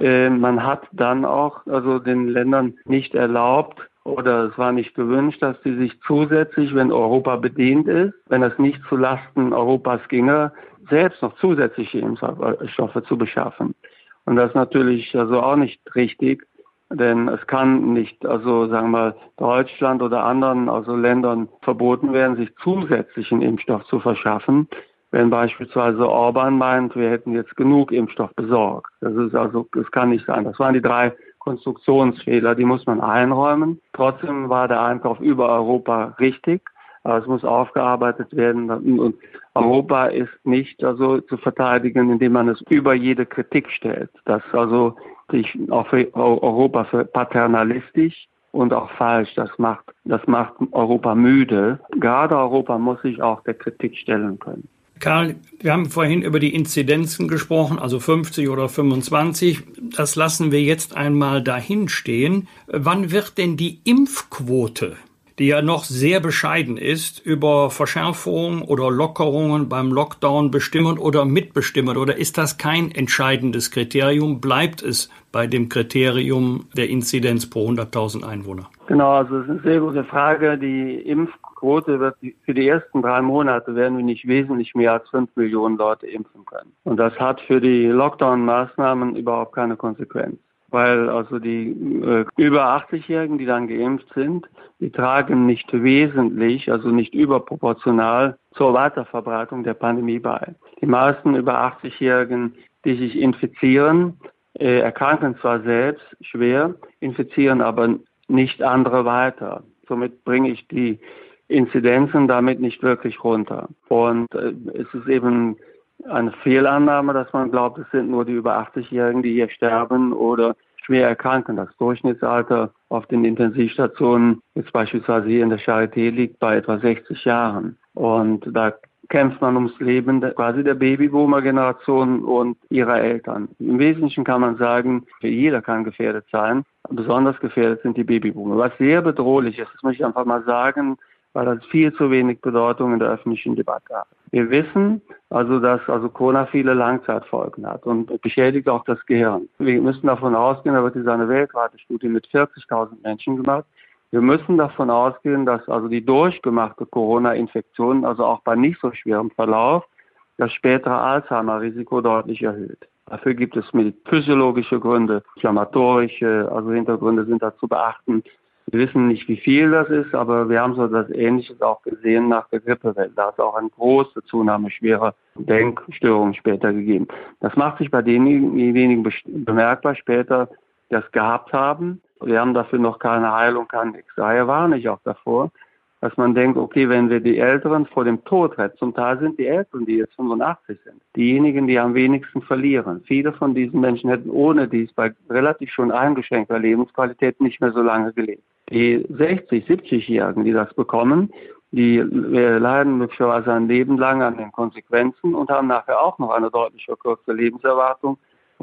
äh, man hat dann auch also den Ländern nicht erlaubt, oder es war nicht gewünscht, dass sie sich zusätzlich, wenn Europa bedient ist, wenn es nicht zu Lasten Europas ginge, selbst noch zusätzliche Impfstoffe zu beschaffen. Und das ist natürlich also auch nicht richtig, denn es kann nicht, also sagen wir mal, Deutschland oder anderen also Ländern verboten werden, sich zusätzlichen Impfstoff zu verschaffen, wenn beispielsweise Orban meint, wir hätten jetzt genug Impfstoff besorgt. Das ist also, das kann nicht sein. Das waren die drei Konstruktionsfehler, die muss man einräumen. Trotzdem war der Einkauf über Europa richtig. Aber es muss aufgearbeitet werden. Und Europa ist nicht also zu verteidigen, indem man es über jede Kritik stellt. Das also sich auch für Europa für paternalistisch und auch falsch. Das macht, das macht Europa müde. Gerade Europa muss sich auch der Kritik stellen können. Karl, wir haben vorhin über die Inzidenzen gesprochen, also 50 oder 25. Das lassen wir jetzt einmal dahinstehen. Wann wird denn die Impfquote die ja noch sehr bescheiden ist, über Verschärfungen oder Lockerungen beim Lockdown bestimmen oder mitbestimmen? Oder ist das kein entscheidendes Kriterium? Bleibt es bei dem Kriterium der Inzidenz pro 100.000 Einwohner? Genau, also das ist eine sehr gute Frage. Die Impfquote wird für die ersten drei Monate werden wir nicht wesentlich mehr als fünf Millionen Leute impfen können. Und das hat für die Lockdown-Maßnahmen überhaupt keine Konsequenz weil also die äh, über 80-Jährigen, die dann geimpft sind, die tragen nicht wesentlich, also nicht überproportional zur Weiterverbreitung der Pandemie bei. Die meisten über 80-Jährigen, die sich infizieren, äh, erkranken zwar selbst schwer, infizieren aber nicht andere weiter. Somit bringe ich die Inzidenzen damit nicht wirklich runter. Und äh, es ist eben eine Fehlannahme, dass man glaubt, es sind nur die über 80-Jährigen, die hier sterben oder schwer erkranken. Das Durchschnittsalter auf den Intensivstationen, jetzt beispielsweise hier in der Charité, liegt bei etwa 60 Jahren. Und da kämpft man ums Leben quasi der Babyboomer-Generation und ihrer Eltern. Im Wesentlichen kann man sagen, jeder kann gefährdet sein. Besonders gefährdet sind die Babyboomer. Was sehr bedrohlich ist, das möchte ich einfach mal sagen, weil das viel zu wenig Bedeutung in der öffentlichen Debatte hat. Wir wissen also, dass also Corona viele Langzeitfolgen hat und beschädigt auch das Gehirn. Wir müssen davon ausgehen, da wird diese eine weltweite Studie mit 40.000 Menschen gemacht. Wir müssen davon ausgehen, dass also die durchgemachte Corona-Infektion, also auch bei nicht so schwerem Verlauf, das spätere Alzheimer-Risiko deutlich erhöht. Dafür gibt es physiologische Gründe, inflammatorische, also Hintergründe sind da zu beachten. Wir wissen nicht, wie viel das ist, aber wir haben so das Ähnliches auch gesehen nach der Grippewelle. Da hat es auch eine große Zunahme schwerer Denkstörungen später gegeben. Das macht sich bei denjenigen bemerkbar später, die das gehabt haben. Wir haben dafür noch keine Heilung, kein nichts. Daher warne ich auch davor, dass man denkt, okay, wenn wir die Älteren vor dem Tod retten, zum Teil sind die Älteren, die jetzt 85 sind, diejenigen, die am wenigsten verlieren. Viele von diesen Menschen hätten ohne dies bei relativ schon eingeschränkter Lebensqualität nicht mehr so lange gelebt. Die 60, 70-Jährigen, die das bekommen, die leiden möglicherweise ein Leben lang an den Konsequenzen und haben nachher auch noch eine deutlich verkürzte Lebenserwartung,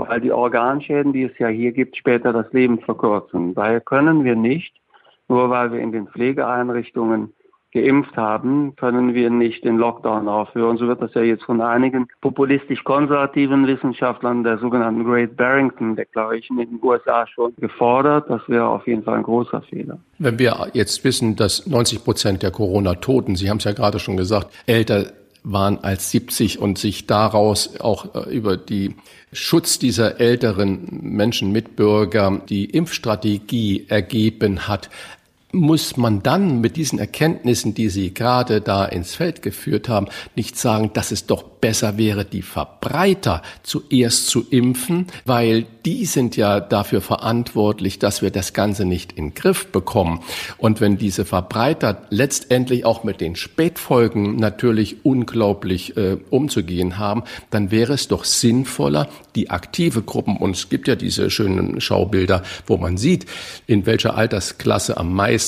weil die Organschäden, die es ja hier gibt, später das Leben verkürzen. Daher können wir nicht, nur weil wir in den Pflegeeinrichtungen geimpft haben, können wir nicht den Lockdown aufhören. So wird das ja jetzt von einigen populistisch-konservativen Wissenschaftlern der sogenannten Great Barrington Declaration in den USA schon gefordert. Das wäre auf jeden Fall ein großer Fehler. Wenn wir jetzt wissen, dass 90 Prozent der Corona-Toten, Sie haben es ja gerade schon gesagt, älter waren als 70 und sich daraus auch äh, über die Schutz dieser älteren Menschen, Mitbürger, die Impfstrategie ergeben hat, muss man dann mit diesen Erkenntnissen, die Sie gerade da ins Feld geführt haben, nicht sagen, dass es doch besser wäre, die Verbreiter zuerst zu impfen, weil die sind ja dafür verantwortlich, dass wir das Ganze nicht in den Griff bekommen. Und wenn diese Verbreiter letztendlich auch mit den Spätfolgen natürlich unglaublich äh, umzugehen haben, dann wäre es doch sinnvoller, die aktive Gruppen, und es gibt ja diese schönen Schaubilder, wo man sieht, in welcher Altersklasse am meisten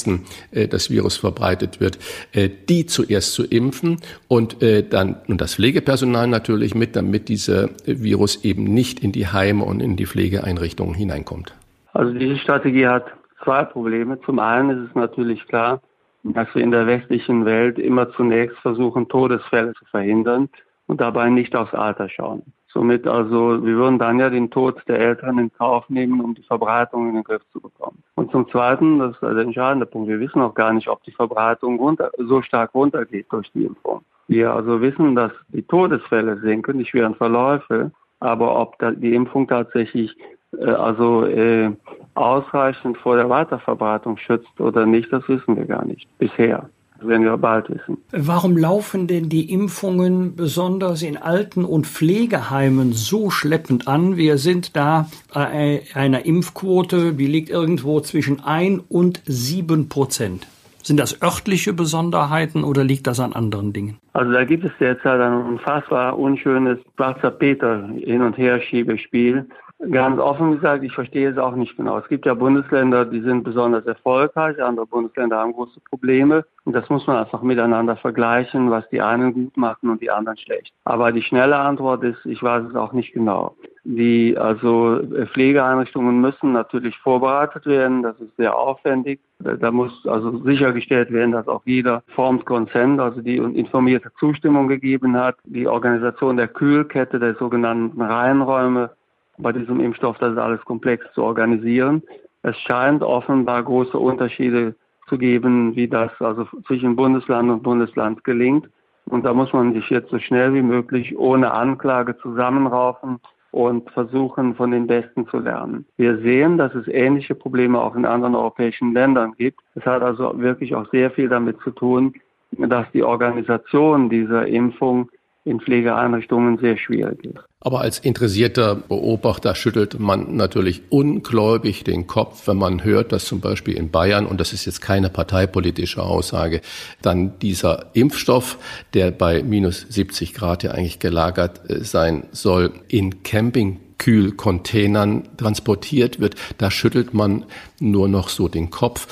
äh, das Virus verbreitet wird, äh, die zuerst zu impfen und äh, dann und das Pflegepersonal Personal natürlich mit, damit dieser Virus eben nicht in die Heime und in die Pflegeeinrichtungen hineinkommt? Also diese Strategie hat zwei Probleme. Zum einen ist es natürlich klar, dass wir in der westlichen Welt immer zunächst versuchen, Todesfälle zu verhindern und dabei nicht aufs Alter schauen. Somit also, wir würden dann ja den Tod der Eltern in Kauf nehmen, um die Verbreitung in den Griff zu bekommen. Und zum Zweiten, das ist der entscheidende Punkt, wir wissen auch gar nicht, ob die Verbreitung runter, so stark runtergeht durch die Impfung. Wir also wissen, dass die Todesfälle sinken, die schweren Verläufe, aber ob die Impfung tatsächlich äh, also äh, ausreichend vor der Weiterverbreitung schützt oder nicht, das wissen wir gar nicht bisher. Das werden wir bald wissen. Warum laufen denn die Impfungen besonders in Alten- und Pflegeheimen so schleppend an? Wir sind da bei einer Impfquote, die liegt irgendwo zwischen ein und sieben Prozent. Sind das örtliche Besonderheiten oder liegt das an anderen Dingen? Also da gibt es derzeit ein unfassbar unschönes Schwarzer Peter hin und her Schiebespiel. Ganz offen gesagt, ich verstehe es auch nicht genau. Es gibt ja Bundesländer, die sind besonders erfolgreich, andere Bundesländer haben große Probleme. Und das muss man einfach miteinander vergleichen, was die einen gut machen und die anderen schlecht. Aber die schnelle Antwort ist, ich weiß es auch nicht genau. Die also Pflegeeinrichtungen müssen natürlich vorbereitet werden. Das ist sehr aufwendig. Da muss also sichergestellt werden, dass auch jeder Formed Consent, also die informierte Zustimmung gegeben hat. Die Organisation der Kühlkette der sogenannten Reihenräume bei diesem Impfstoff, das ist alles komplex zu organisieren. Es scheint offenbar große Unterschiede zu geben, wie das also zwischen Bundesland und Bundesland gelingt. Und da muss man sich jetzt so schnell wie möglich ohne Anklage zusammenraufen und versuchen, von den Besten zu lernen. Wir sehen, dass es ähnliche Probleme auch in anderen europäischen Ländern gibt. Es hat also wirklich auch sehr viel damit zu tun, dass die Organisation dieser Impfung in Pflegeeinrichtungen sehr schwierig ist. Aber als interessierter Beobachter schüttelt man natürlich ungläubig den Kopf, wenn man hört, dass zum Beispiel in Bayern, und das ist jetzt keine parteipolitische Aussage, dann dieser Impfstoff, der bei minus 70 Grad ja eigentlich gelagert äh, sein soll, in Camping Kühlcontainern transportiert wird. Da schüttelt man nur noch so den Kopf.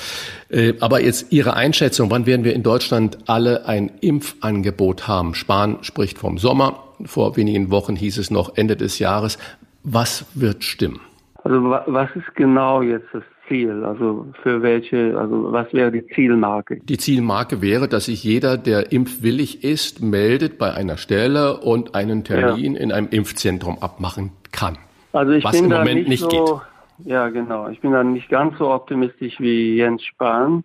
Äh, aber jetzt Ihre Einschätzung, wann werden wir in Deutschland alle ein Impfangebot haben? Spahn spricht vom Sommer. Vor wenigen Wochen hieß es noch Ende des Jahres. Was wird stimmen? Also was ist genau jetzt das Ziel? Also für welche, also was wäre die Zielmarke? Die Zielmarke wäre, dass sich jeder, der impfwillig ist, meldet bei einer Stelle und einen Termin ja. in einem Impfzentrum abmachen kann. Also ich was bin im Moment nicht, nicht so, geht. Ja, genau. Ich bin da nicht ganz so optimistisch wie Jens Spahn.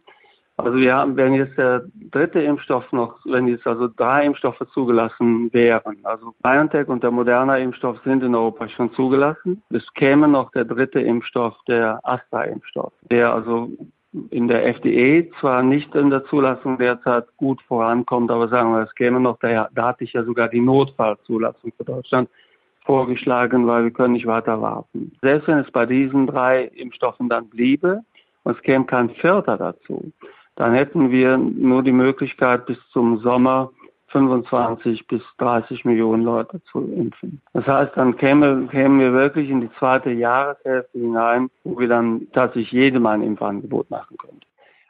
Also wir haben, wenn jetzt der dritte Impfstoff noch, wenn jetzt also drei Impfstoffe zugelassen wären, also BioNTech und der moderne Impfstoff sind in Europa schon zugelassen. Es käme noch der dritte Impfstoff, der Astra-Impfstoff, der also in der FDA zwar nicht in der Zulassung derzeit gut vorankommt, aber sagen wir, es käme noch, da, da hatte ich ja sogar die Notfallzulassung für Deutschland vorgeschlagen, weil wir können nicht weiter warten. Selbst wenn es bei diesen drei Impfstoffen dann bliebe und es käme kein vierter dazu, dann hätten wir nur die Möglichkeit, bis zum Sommer 25 bis 30 Millionen Leute zu impfen. Das heißt, dann kämen, kämen wir wirklich in die zweite Jahreshälfte hinein, wo wir dann tatsächlich jedem ein Impfangebot machen können.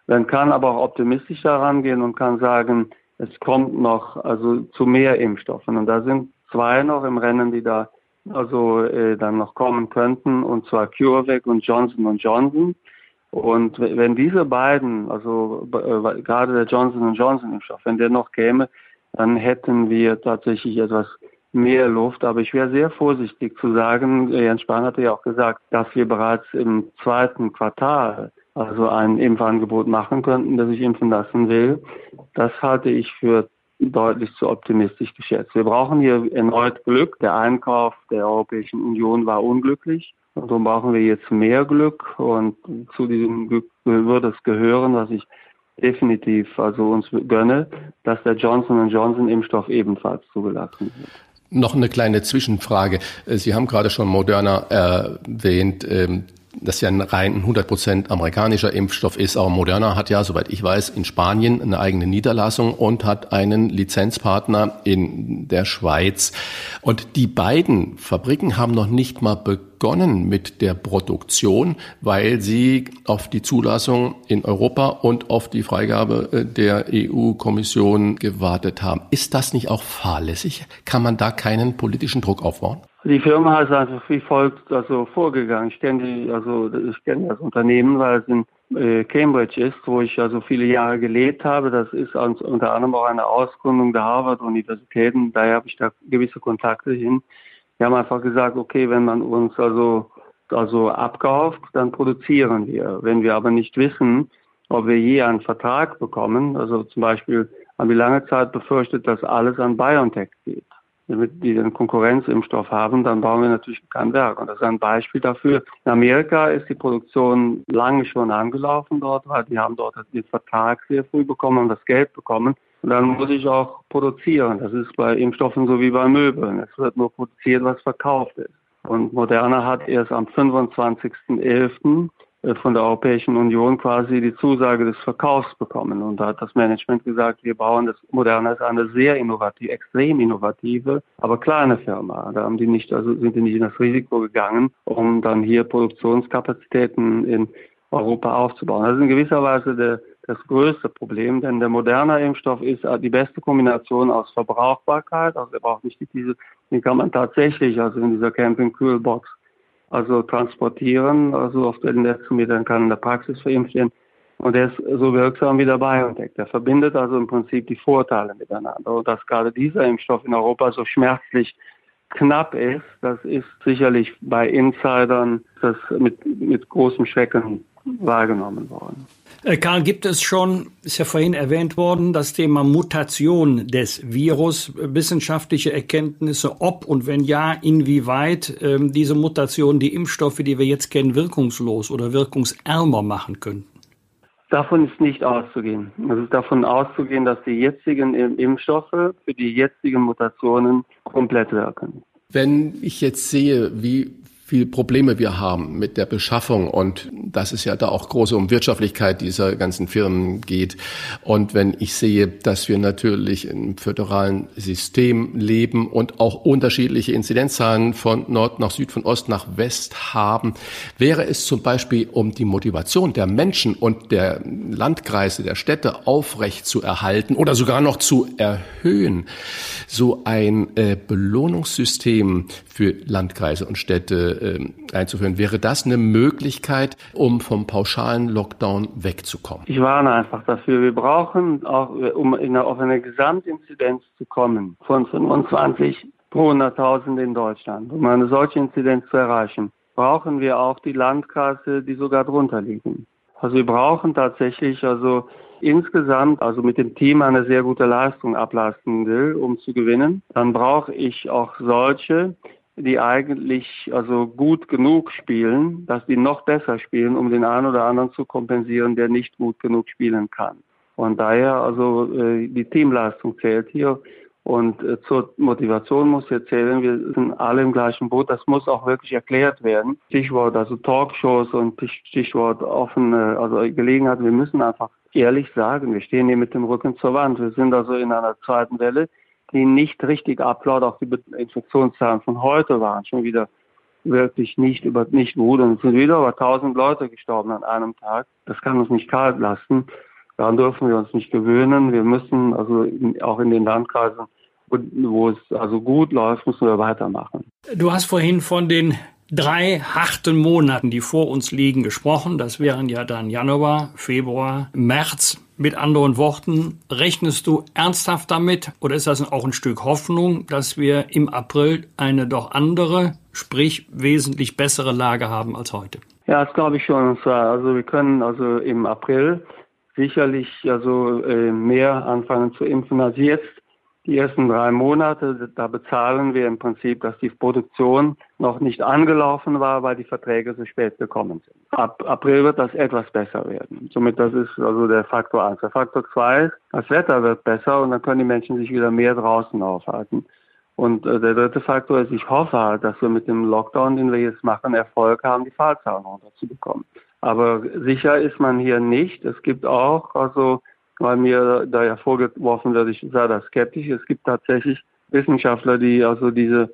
Man kann aber auch optimistisch daran gehen und kann sagen, es kommt noch also zu mehr Impfstoffen. Und da sind zwei noch im Rennen, die da also äh, dann noch kommen könnten, und zwar CureVac und Johnson Johnson. Und wenn diese beiden, also äh, gerade der Johnson Johnson Impfstoff, wenn der noch käme, dann hätten wir tatsächlich etwas mehr Luft. Aber ich wäre sehr vorsichtig zu sagen, Jens Spahn hatte ja auch gesagt, dass wir bereits im zweiten Quartal also ein Impfangebot machen könnten, das ich impfen lassen will. Das halte ich für deutlich zu optimistisch geschätzt. Wir brauchen hier erneut Glück. Der Einkauf der Europäischen Union war unglücklich. Und so brauchen wir jetzt mehr Glück und zu diesem Glück würde es gehören, was ich definitiv also uns gönne, dass der Johnson Johnson Impfstoff ebenfalls zugelassen wird. Noch eine kleine Zwischenfrage. Sie haben gerade schon Moderna erwähnt. Das ja ein rein 100% amerikanischer Impfstoff ist. Aber Moderna hat ja, soweit ich weiß, in Spanien eine eigene Niederlassung und hat einen Lizenzpartner in der Schweiz. Und die beiden Fabriken haben noch nicht mal begonnen mit der Produktion, weil sie auf die Zulassung in Europa und auf die Freigabe äh, der EU-Kommission gewartet haben. Ist das nicht auch fahrlässig? Kann man da keinen politischen Druck aufbauen? Die Firma ist einfach wie folgt also vorgegangen. Ich kenne also ich kenne das Unternehmen, weil es in äh, Cambridge ist, wo ich also viele Jahre gelebt habe. Das ist unter anderem auch eine Ausgründung der Harvard-Universitäten. Daher habe ich da gewisse Kontakte hin. Wir haben einfach gesagt, okay, wenn man uns also also abkauft, dann produzieren wir. Wenn wir aber nicht wissen, ob wir je einen Vertrag bekommen, also zum Beispiel haben wir lange Zeit befürchtet, dass alles an BioNTech geht damit die den Konkurrenzimpfstoff haben, dann bauen wir natürlich kein Werk. Und das ist ein Beispiel dafür. In Amerika ist die Produktion lange schon angelaufen dort, weil die haben dort den Vertrag sehr früh bekommen und das Geld bekommen. Dann muss ich auch produzieren. Das ist bei Impfstoffen so wie bei Möbeln. Es wird nur produziert, was verkauft ist. Und Moderna hat erst am 25.11. Äh, von der Europäischen Union quasi die Zusage des Verkaufs bekommen. Und da hat das Management gesagt, wir bauen das Moderna ist eine sehr innovative, extrem innovative, aber kleine Firma. Da haben die nicht, also sind die nicht in das Risiko gegangen, um dann hier Produktionskapazitäten in Europa aufzubauen. Das ist in gewisser Weise der, das größte Problem, denn der moderne Impfstoff ist die beste Kombination aus Verbrauchbarkeit, also er braucht nicht die kann man tatsächlich also in dieser Camping-Kühlbox also transportieren, also auf den letzten Metern kann in der Praxis verimpft werden. Und er ist so wirksam wie der BioNTech. Der verbindet also im Prinzip die Vorteile miteinander. Und dass gerade dieser Impfstoff in Europa so schmerzlich knapp ist, das ist sicherlich bei Insidern das mit, mit großem Schrecken wahrgenommen worden. Äh, Karl, gibt es schon, ist ja vorhin erwähnt worden, das Thema Mutation des Virus, wissenschaftliche Erkenntnisse, ob und wenn ja, inwieweit ähm, diese Mutationen die Impfstoffe, die wir jetzt kennen, wirkungslos oder wirkungsärmer machen könnten? Davon ist nicht auszugehen. Es ist davon auszugehen, dass die jetzigen Impfstoffe für die jetzigen Mutationen komplett wirken. Wenn ich jetzt sehe, wie viel Probleme wir haben mit der Beschaffung und dass es ja da auch große um Wirtschaftlichkeit dieser ganzen Firmen geht. Und wenn ich sehe, dass wir natürlich im föderalen System leben und auch unterschiedliche Inzidenzzahlen von Nord nach Süd, von Ost nach West haben, wäre es zum Beispiel um die Motivation der Menschen und der Landkreise, der Städte aufrecht zu erhalten oder sogar noch zu erhöhen, so ein äh, Belohnungssystem für Landkreise und Städte äh, einzuführen. Wäre das eine Möglichkeit, um vom pauschalen Lockdown wegzukommen? Ich warne einfach dafür. Wir brauchen auch, um in auf eine Gesamtinzidenz zu kommen von 25 pro 100.000 in Deutschland. Um eine solche Inzidenz zu erreichen, brauchen wir auch die Landkreise, die sogar drunter liegen. Also wir brauchen tatsächlich also insgesamt also mit dem Team eine sehr gute Leistung ableisten will, um zu gewinnen, dann brauche ich auch solche, die eigentlich also gut genug spielen, dass die noch besser spielen, um den einen oder anderen zu kompensieren, der nicht gut genug spielen kann. Und daher also äh, die Teamleistung zählt hier und äh, zur Motivation muss ich erzählen, wir sind alle im gleichen Boot. Das muss auch wirklich erklärt werden. Stichwort also Talkshows und Stichwort offene also Gelegenheit. Wir müssen einfach ehrlich sagen, wir stehen hier mit dem Rücken zur Wand. Wir sind also in einer zweiten Welle die nicht richtig ablaut. Auch die Infektionszahlen von heute waren schon wieder wirklich nicht über nicht gut und es sind wieder über 1000 Leute gestorben an einem Tag. Das kann uns nicht kalt lassen. Daran dürfen wir uns nicht gewöhnen. Wir müssen also in, auch in den Landkreisen, wo es also gut läuft, müssen wir weitermachen. Du hast vorhin von den drei harten Monaten, die vor uns liegen, gesprochen. Das wären ja dann Januar, Februar, März. Mit anderen Worten, rechnest du ernsthaft damit oder ist das auch ein Stück Hoffnung, dass wir im April eine doch andere, sprich wesentlich bessere Lage haben als heute? Ja, das glaube ich schon. Also wir können also im April sicherlich also äh, mehr anfangen zu impfen als jetzt die ersten drei Monate, da bezahlen wir im Prinzip, dass die Produktion noch nicht angelaufen war, weil die Verträge so spät gekommen sind. Ab April wird das etwas besser werden. Somit das ist also der Faktor eins. Der Faktor zwei ist, das Wetter wird besser und dann können die Menschen sich wieder mehr draußen aufhalten. Und äh, der dritte Faktor ist, ich hoffe halt, dass wir mit dem Lockdown, den wir jetzt machen, Erfolg haben, die Fallzahlen runterzubekommen. Aber sicher ist man hier nicht. Es gibt auch also weil mir da ja vorgeworfen wird, ich sei da skeptisch. Es gibt tatsächlich Wissenschaftler, die also diese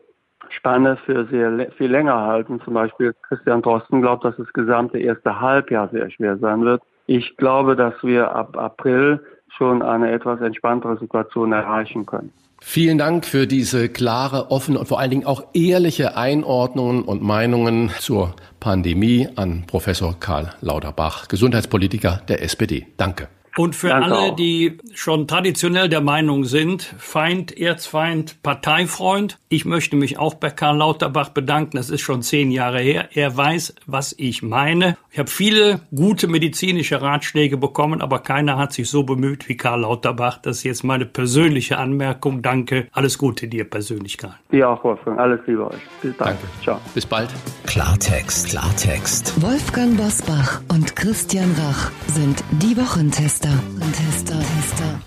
Spanne für sehr viel länger halten. Zum Beispiel Christian Drosten glaubt, dass das gesamte erste Halbjahr sehr schwer sein wird. Ich glaube, dass wir ab April schon eine etwas entspanntere Situation erreichen können. Vielen Dank für diese klare, offene und vor allen Dingen auch ehrliche Einordnungen und Meinungen zur Pandemie an Professor Karl Lauterbach, Gesundheitspolitiker der SPD. Danke. Und für Danke alle, auch. die schon traditionell der Meinung sind, Feind, Erzfeind, Parteifreund, ich möchte mich auch bei Karl Lauterbach bedanken. Das ist schon zehn Jahre her. Er weiß, was ich meine. Ich habe viele gute medizinische Ratschläge bekommen, aber keiner hat sich so bemüht wie Karl Lauterbach. Das ist jetzt meine persönliche Anmerkung. Danke. Alles Gute dir persönlich, Karl. Dir auch, Wolfgang. Alles Liebe euch. Bis bald. Danke. Ciao. Bis bald. Klartext, Klartext. Wolfgang Bosbach und Christian Rach sind die Wochentester. Tester, Tester.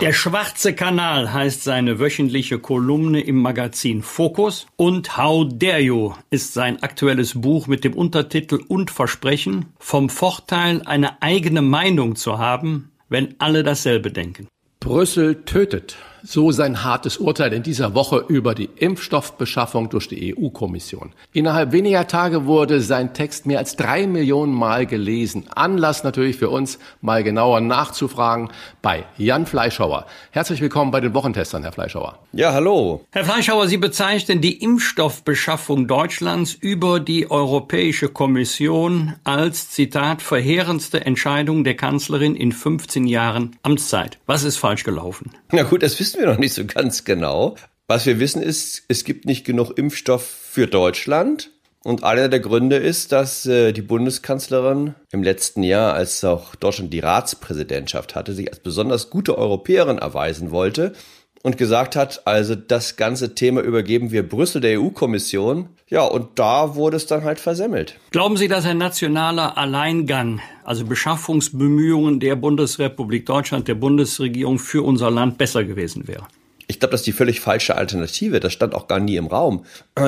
Der Schwarze Kanal heißt seine wöchentliche Kolumne im Magazin Focus und How Dare You ist sein aktuelles Buch mit dem Untertitel Und Versprechen vom Vorteil, eine eigene Meinung zu haben, wenn alle dasselbe denken. Brüssel tötet. So sein hartes Urteil in dieser Woche über die Impfstoffbeschaffung durch die EU-Kommission. Innerhalb weniger Tage wurde sein Text mehr als drei Millionen Mal gelesen. Anlass natürlich für uns, mal genauer nachzufragen bei Jan Fleischhauer. Herzlich willkommen bei den Wochentestern, Herr Fleischhauer. Ja, hallo. Herr Fleischhauer, Sie bezeichnen die Impfstoffbeschaffung Deutschlands über die Europäische Kommission als, Zitat, verheerendste Entscheidung der Kanzlerin in 15 Jahren Amtszeit. Was ist falsch gelaufen? Na gut, das wissen wir noch nicht so ganz genau. Was wir wissen ist, es gibt nicht genug Impfstoff für Deutschland. Und einer der Gründe ist, dass äh, die Bundeskanzlerin im letzten Jahr, als auch Deutschland die Ratspräsidentschaft hatte, sich als besonders gute Europäerin erweisen wollte und gesagt hat, also das ganze Thema übergeben wir Brüssel der EU-Kommission. Ja, und da wurde es dann halt versemmelt. Glauben Sie, dass ein nationaler Alleingang, also Beschaffungsbemühungen der Bundesrepublik Deutschland, der Bundesregierung für unser Land besser gewesen wäre? Ich glaube, das ist die völlig falsche Alternative. Das stand auch gar nie im Raum.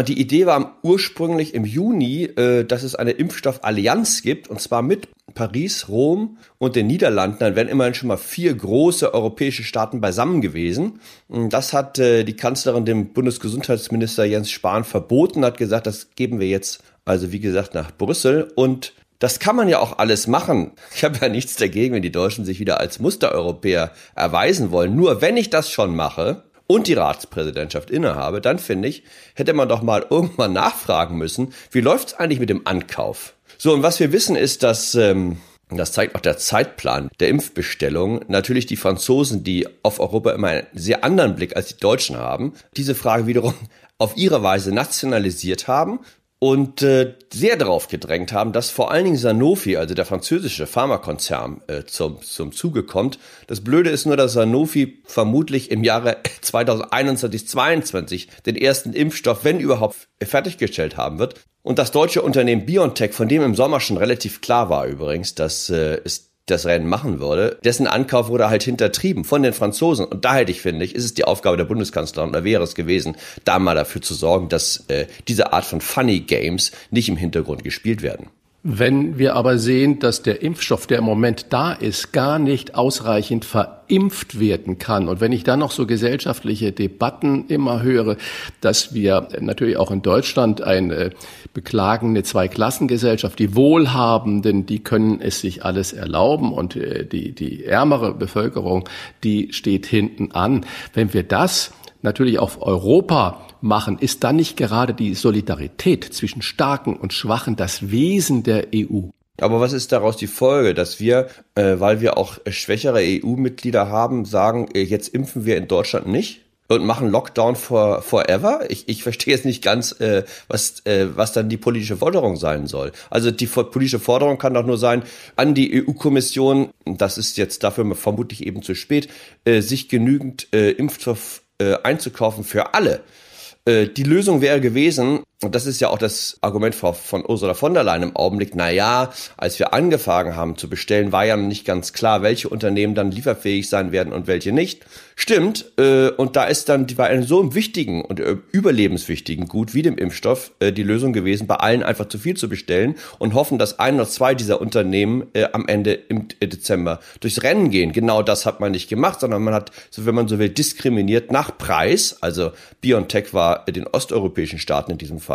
Die Idee war ursprünglich im Juni, äh, dass es eine Impfstoffallianz gibt, und zwar mit Paris, Rom und den Niederlanden. Dann wären immerhin schon mal vier große europäische Staaten beisammen gewesen. Das hat äh, die Kanzlerin dem Bundesgesundheitsminister Jens Spahn verboten, hat gesagt, das geben wir jetzt also wie gesagt nach Brüssel und das kann man ja auch alles machen. Ich habe ja nichts dagegen, wenn die Deutschen sich wieder als Mustereuropäer erweisen wollen. Nur wenn ich das schon mache und die Ratspräsidentschaft innehabe, dann finde ich, hätte man doch mal irgendwann nachfragen müssen, wie läuft's eigentlich mit dem Ankauf? So, und was wir wissen ist, dass, ähm, das zeigt auch der Zeitplan der Impfbestellung, natürlich die Franzosen, die auf Europa immer einen sehr anderen Blick als die Deutschen haben, diese Frage wiederum auf ihre Weise nationalisiert haben und äh, sehr darauf gedrängt haben, dass vor allen Dingen Sanofi, also der französische Pharmakonzern, äh, zum, zum Zuge kommt. Das Blöde ist nur, dass Sanofi vermutlich im Jahre 2021, 2022 den ersten Impfstoff, wenn überhaupt, fertiggestellt haben wird. Und das deutsche Unternehmen BioNTech, von dem im Sommer schon relativ klar war übrigens, dass äh, es das Rennen machen würde, dessen Ankauf wurde halt hintertrieben von den Franzosen. Und da hätte ich, finde ich, ist es die Aufgabe der Bundeskanzlerin, oder wäre es gewesen, da mal dafür zu sorgen, dass äh, diese Art von Funny Games nicht im Hintergrund gespielt werden. Wenn wir aber sehen, dass der Impfstoff, der im Moment da ist, gar nicht ausreichend verimpft werden kann und wenn ich dann noch so gesellschaftliche Debatten immer höre, dass wir natürlich auch in Deutschland eine beklagende Zweiklassengesellschaft, die Wohlhabenden, die können es sich alles erlauben und äh, die, die ärmere Bevölkerung, die steht hinten an. Wenn wir das natürlich auf Europa machen, ist dann nicht gerade die Solidarität zwischen Starken und Schwachen das Wesen der EU? Aber was ist daraus die Folge, dass wir, äh, weil wir auch schwächere EU-Mitglieder haben, sagen, äh, jetzt impfen wir in Deutschland nicht? und machen Lockdown for forever. Ich, ich verstehe jetzt nicht ganz, äh, was, äh, was dann die politische Forderung sein soll. Also die politische Forderung kann doch nur sein, an die EU-Kommission, das ist jetzt dafür vermutlich eben zu spät, äh, sich genügend äh, Impfstoff äh, einzukaufen für alle. Äh, die Lösung wäre gewesen, und das ist ja auch das Argument von Ursula von der Leyen im Augenblick, na ja, als wir angefangen haben zu bestellen, war ja noch nicht ganz klar, welche Unternehmen dann lieferfähig sein werden und welche nicht. Stimmt, äh, und da ist dann bei einem so wichtigen und äh, überlebenswichtigen Gut wie dem Impfstoff äh, die Lösung gewesen, bei allen einfach zu viel zu bestellen und hoffen, dass ein oder zwei dieser Unternehmen am Ende im Dezember durchs Rennen gehen. Genau das hat man nicht gemacht, sondern man hat, so wenn man so will, diskriminiert nach Preis. Also BioNTech war den osteuropäischen Staaten in diesem Fall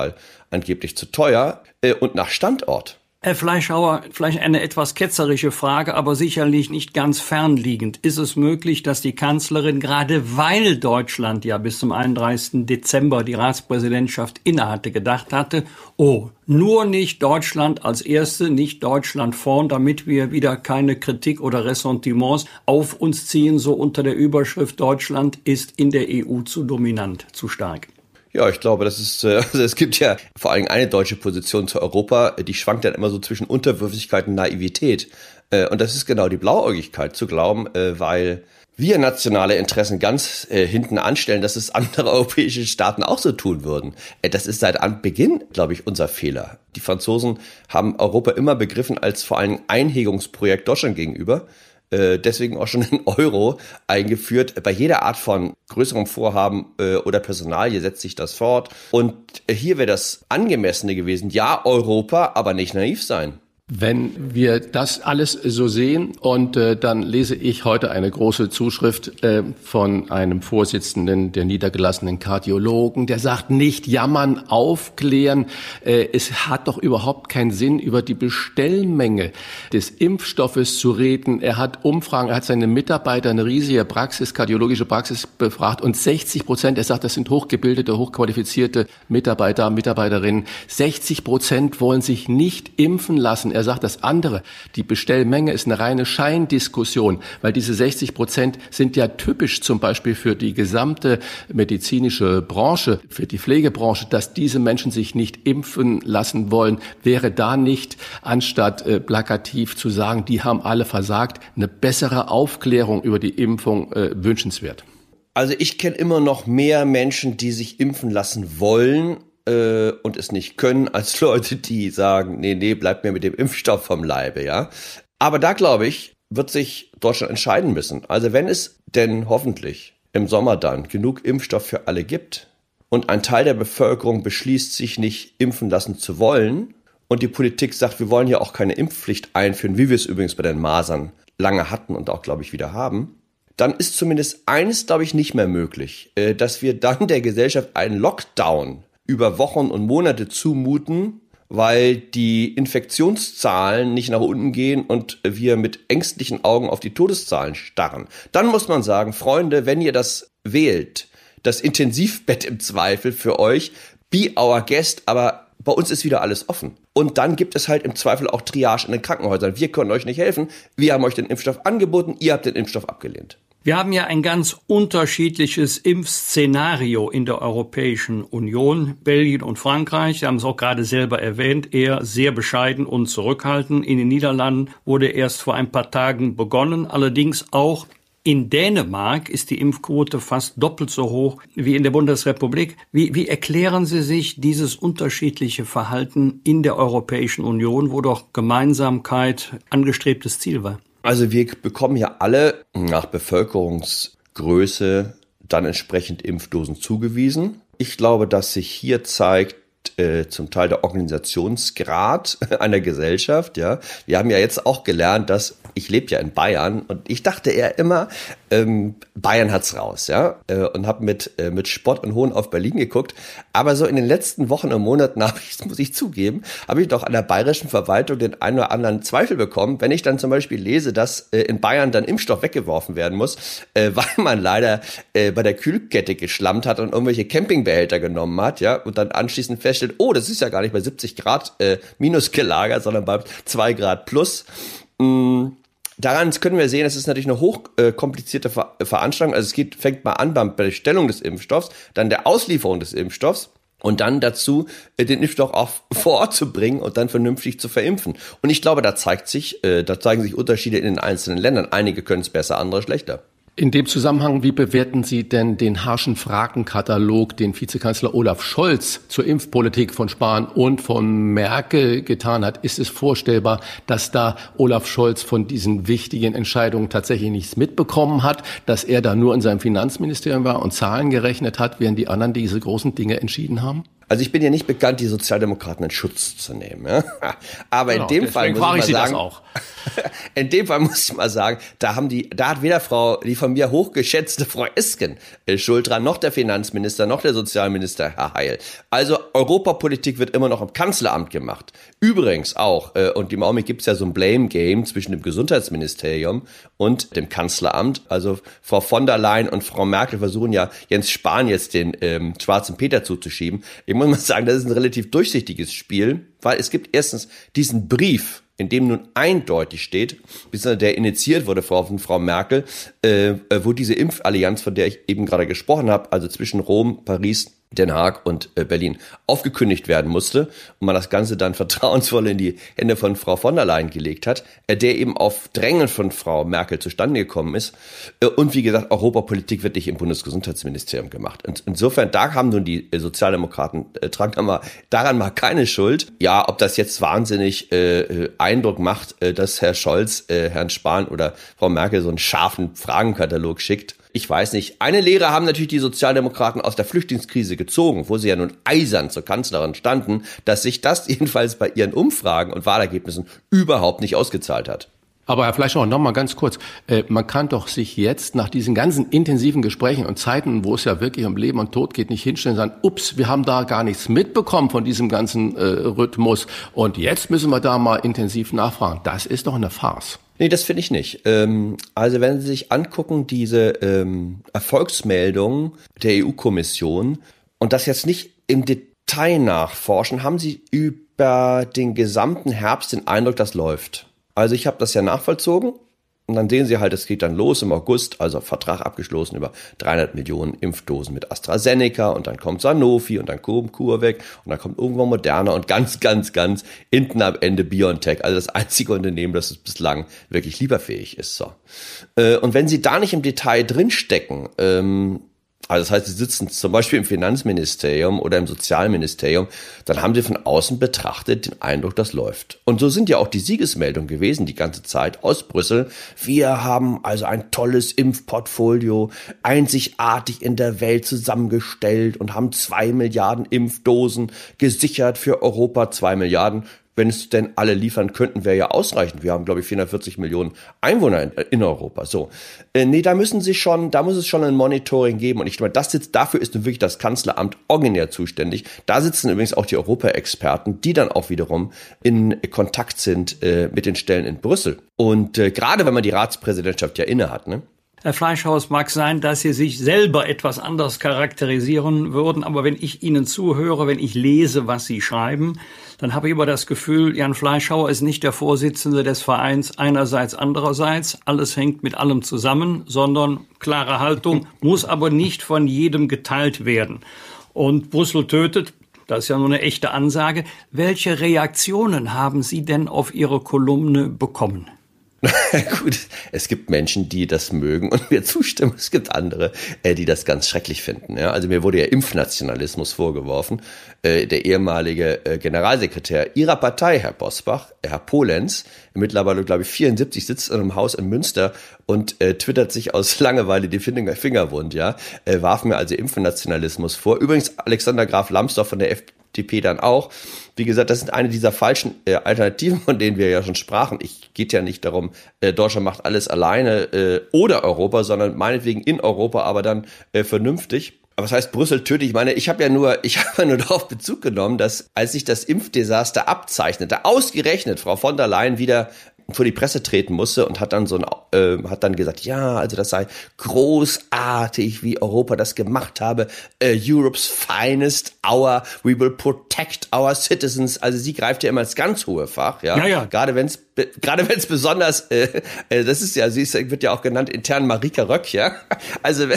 angeblich zu teuer äh, und nach Standort. Herr Fleischhauer, vielleicht eine etwas ketzerische Frage, aber sicherlich nicht ganz fernliegend. Ist es möglich, dass die Kanzlerin, gerade weil Deutschland ja bis zum 31. Dezember die Ratspräsidentschaft innehatte, gedacht hatte, oh, nur nicht Deutschland als Erste, nicht Deutschland vorn, damit wir wieder keine Kritik oder Ressentiments auf uns ziehen, so unter der Überschrift Deutschland ist in der EU zu dominant, zu stark? Ja, ich glaube, das ist, äh, also es gibt ja vor allem eine deutsche Position zu Europa, die schwankt dann immer so zwischen Unterwürfigkeit und Naivität. Äh, und das ist genau die Blauäugigkeit zu glauben, äh, weil wir nationale Interessen ganz äh, hinten anstellen, dass es andere europäische Staaten auch so tun würden. Äh, das ist seit Beginn, glaube ich, unser Fehler. Die Franzosen haben Europa immer begriffen als vor allem Einhegungsprojekt Deutschland gegenüber äh, deswegen auch schon in Euro eingeführt. Bei jeder Art von größerem Vorhaben äh, oder Personalie setzt sich das fort. Und hier wäre das angemessene gewesen. Ja, Europa, aber nicht naiv sein. Wenn wir das alles so sehen und äh, dann lese ich heute eine große Zuschrift äh, von einem Vorsitzenden der niedergelassenen Kardiologen, der sagt, nicht jammern, aufklären. Äh, es hat doch überhaupt keinen Sinn, über die Bestellmenge des Impfstoffes zu reden. Er hat Umfragen, er hat seine Mitarbeiter eine riesige Praxis, kardiologische Praxis befragt und 60 Prozent, er sagt, das sind hochgebildete, hochqualifizierte Mitarbeiter, Mitarbeiterinnen, 60 Prozent wollen sich nicht impfen lassen. Er sagt das andere, die Bestellmenge ist eine reine Scheindiskussion, weil diese 60 Prozent sind ja typisch zum Beispiel für die gesamte medizinische Branche, für die Pflegebranche, dass diese Menschen sich nicht impfen lassen wollen, wäre da nicht, anstatt äh, plakativ zu sagen, die haben alle versagt, eine bessere Aufklärung über die Impfung äh, wünschenswert. Also ich kenne immer noch mehr Menschen, die sich impfen lassen wollen, äh, und es nicht können, als Leute, die sagen, nee, nee, bleibt mir mit dem Impfstoff vom Leibe, ja. Aber da glaube ich, wird sich Deutschland entscheiden müssen. Also wenn es denn hoffentlich im Sommer dann genug Impfstoff für alle gibt und ein Teil der Bevölkerung beschließt, sich nicht impfen lassen zu wollen und die Politik sagt, wir wollen ja auch keine Impfpflicht einführen, wie wir es übrigens bei den Masern lange hatten und auch, glaube ich, wieder haben, dann ist zumindest eines, glaube ich, nicht mehr möglich, äh, dass wir dann der Gesellschaft einen Lockdown über Wochen und Monate zumuten, weil die Infektionszahlen nicht nach unten gehen und wir mit ängstlichen Augen auf die Todeszahlen starren. Dann muss man sagen, Freunde, wenn ihr das wählt, das Intensivbett im Zweifel für euch, be our guest, aber bei uns ist wieder alles offen. Und dann gibt es halt im Zweifel auch Triage in den Krankenhäusern. Wir können euch nicht helfen. Wir haben euch den Impfstoff angeboten, ihr habt den Impfstoff abgelehnt. Wir haben ja ein ganz unterschiedliches Impfszenario in der Europäischen Union. Belgien und Frankreich, Sie haben es auch gerade selber erwähnt, eher sehr bescheiden und zurückhaltend. In den Niederlanden wurde erst vor ein paar Tagen begonnen, allerdings auch in Dänemark ist die Impfquote fast doppelt so hoch wie in der Bundesrepublik. Wie, wie erklären Sie sich dieses unterschiedliche Verhalten in der Europäischen Union, wo doch Gemeinsamkeit angestrebtes Ziel war? Also wir bekommen ja alle nach Bevölkerungsgröße dann entsprechend Impfdosen zugewiesen. Ich glaube, dass sich hier zeigt, äh, zum Teil der Organisationsgrad einer Gesellschaft. Ja, wir haben ja jetzt auch gelernt, dass ich lebe ja in Bayern und ich dachte eher immer, ähm, Bayern hat's raus, ja, äh, und habe mit äh, mit Spott und Hohn auf Berlin geguckt. Aber so in den letzten Wochen und Monaten habe ich, muss ich zugeben, habe ich doch an der bayerischen Verwaltung den einen oder anderen Zweifel bekommen, wenn ich dann zum Beispiel lese, dass äh, in Bayern dann Impfstoff weggeworfen werden muss, äh, weil man leider äh, bei der Kühlkette geschlammt hat und irgendwelche Campingbehälter genommen hat, ja, und dann anschließend feststellt, oh, das ist ja gar nicht bei 70 Grad äh, minus gelagert, sondern bei 2 Grad plus. Mm Daran können wir sehen, es ist natürlich eine hochkomplizierte äh, Veranstaltung. Also es geht, fängt mal an beim Bestellung des Impfstoffs, dann der Auslieferung des Impfstoffs und dann dazu, äh, den Impfstoff auch vor Ort zu bringen und dann vernünftig zu verimpfen. Und ich glaube, da zeigt sich, äh, da zeigen sich Unterschiede in den einzelnen Ländern. Einige können es besser, andere schlechter. In dem Zusammenhang, wie bewerten Sie denn den harschen Fragenkatalog, den Vizekanzler Olaf Scholz zur Impfpolitik von Spahn und von Merkel getan hat? Ist es vorstellbar, dass da Olaf Scholz von diesen wichtigen Entscheidungen tatsächlich nichts mitbekommen hat, dass er da nur in seinem Finanzministerium war und Zahlen gerechnet hat, während die anderen diese großen Dinge entschieden haben? Also ich bin ja nicht bekannt, die Sozialdemokraten in Schutz zu nehmen. Ja? Aber genau, in dem Fall muss ich mal sagen, in dem Fall muss ich mal sagen, da haben die, da hat weder Frau, die von mir hochgeschätzte Frau Esken Schuld dran, noch der Finanzminister, noch der Sozialminister Herr Heil. Also Europapolitik wird immer noch im Kanzleramt gemacht. Übrigens auch, äh, und im Augenblick gibt's ja so ein Blame Game zwischen dem Gesundheitsministerium und dem Kanzleramt. Also Frau von der Leyen und Frau Merkel versuchen ja Jens Spahn jetzt den ähm, schwarzen Peter zuzuschieben. Ich muss mal sagen, das ist ein relativ durchsichtiges Spiel, weil es gibt erstens diesen Brief, in dem nun eindeutig steht, der initiiert wurde von Frau Merkel, äh, wo diese Impfallianz, von der ich eben gerade gesprochen habe, also zwischen Rom, Paris den Haag und äh, Berlin aufgekündigt werden musste und man das Ganze dann vertrauensvoll in die Hände von Frau von der Leyen gelegt hat, äh, der eben auf Drängen von Frau Merkel zustande gekommen ist. Äh, und wie gesagt, Europapolitik wird nicht im Bundesgesundheitsministerium gemacht. Und insofern, da haben nun die Sozialdemokraten, tragen da daran mal keine Schuld. Ja, ob das jetzt wahnsinnig äh, Eindruck macht, äh, dass Herr Scholz äh, Herrn Spahn oder Frau Merkel so einen scharfen Fragenkatalog schickt, ich weiß nicht. Eine Lehre haben natürlich die Sozialdemokraten aus der Flüchtlingskrise gezogen, wo sie ja nun eisern zur Kanzlerin standen, dass sich das jedenfalls bei ihren Umfragen und Wahlergebnissen überhaupt nicht ausgezahlt hat. Aber Herr Fleischer, noch mal ganz kurz. Äh, man kann doch sich jetzt nach diesen ganzen intensiven Gesprächen und Zeiten, wo es ja wirklich um Leben und Tod geht, nicht hinstellen und sagen, ups, wir haben da gar nichts mitbekommen von diesem ganzen äh, Rhythmus und jetzt müssen wir da mal intensiv nachfragen. Das ist doch eine Farce. Nee, das finde ich nicht. Ähm, also wenn Sie sich angucken, diese ähm, Erfolgsmeldungen der EU-Kommission und das jetzt nicht im Detail nachforschen, haben Sie über den gesamten Herbst den Eindruck, das läuft. Also ich habe das ja nachvollzogen und dann sehen Sie halt, es geht dann los im August, also Vertrag abgeschlossen über 300 Millionen Impfdosen mit AstraZeneca und dann kommt Sanofi und dann kommt CureVac und dann kommt irgendwann Moderna und ganz, ganz, ganz hinten am Ende BioNTech. Also das einzige Unternehmen, das bislang wirklich lieferfähig ist. So. Äh, und wenn Sie da nicht im Detail drinstecken, ähm, Also das heißt, sie sitzen zum Beispiel im Finanzministerium oder im Sozialministerium, dann haben sie von außen betrachtet den Eindruck, das läuft. Und so sind ja auch die Siegesmeldungen gewesen die ganze Zeit aus Brüssel. Wir haben also ein tolles Impfportfolio, einzigartig in der Welt zusammengestellt und haben zwei Milliarden Impfdosen gesichert für Europa, zwei Milliarden wenn es denn alle liefern könnten, wäre ja ausreichend. Wir haben, glaube ich, 440 Millionen Einwohner in, in Europa. So. Äh, nee, da müssen sie schon, da muss es schon ein Monitoring geben. Und ich glaube, das sitzt, dafür ist nun wirklich das Kanzleramt originär zuständig. Da sitzen übrigens auch die Europa-Experten, die dann auch wiederum in Kontakt sind äh, mit den Stellen in Brüssel. Und äh, gerade wenn man die Ratspräsidentschaft ja inne hat, ne? Herr Fleischhaus, mag sein, dass Sie sich selber etwas anders charakterisieren würden, aber wenn ich Ihnen zuhöre, wenn ich lese, was Sie schreiben, dann habe ich immer das Gefühl, Jan Fleischhauer ist nicht der Vorsitzende des Vereins einerseits, andererseits, alles hängt mit allem zusammen, sondern klare Haltung, muss aber nicht von jedem geteilt werden. Und Brüssel tötet, das ist ja nur eine echte Ansage. Welche Reaktionen haben Sie denn auf Ihre Kolumne bekommen? Gut, es gibt Menschen, die das mögen und mir zustimmen. Es gibt andere, äh, die das ganz schrecklich finden. Also mir wurde ja Impfnationalismus vorgeworfen. Äh, der ehemalige äh, Generalsekretär Ihrer Partei, Herr Bosbach, Herr Polenz, mittlerweile glaube ich 74, sitzt in einem Haus in Münster und twittert sich aus Langeweile die Finger, Finger wund. Ja, warf mir also Impfnationalismus vor. Übrigens Alexander Graf Lambsdorff von der FDP dann auch. Wie gesagt, das sind eine dieser falschen äh, Alternativen, von denen wir ja schon sprachen. Ich geht ja nicht darum, äh, Deutschland macht alles alleine äh, oder Europa, sondern meinetwegen in Europa, aber dann äh, vernünftig. Aber was heißt Brüssel tötet? Ich meine, ich habe ja nur, ich habe ja nur darauf Bezug genommen, dass als sich das Impfdesaster abzeichnete, ausgerechnet Frau von der Leyen wieder vor die Presse treten musste und hat dann so ein, äh, hat dann gesagt, ja, also das sei großartig, wie Europa das gemacht habe. Uh, Europe's finest hour, we will protect our citizens. Also sie greift ja immer ins ganz hohe Fach, ja. ja, ja. Gerade wenn es gerade wenn es besonders, äh, äh, das ist ja, sie ist, wird ja auch genannt intern Marika Röck, ja. Also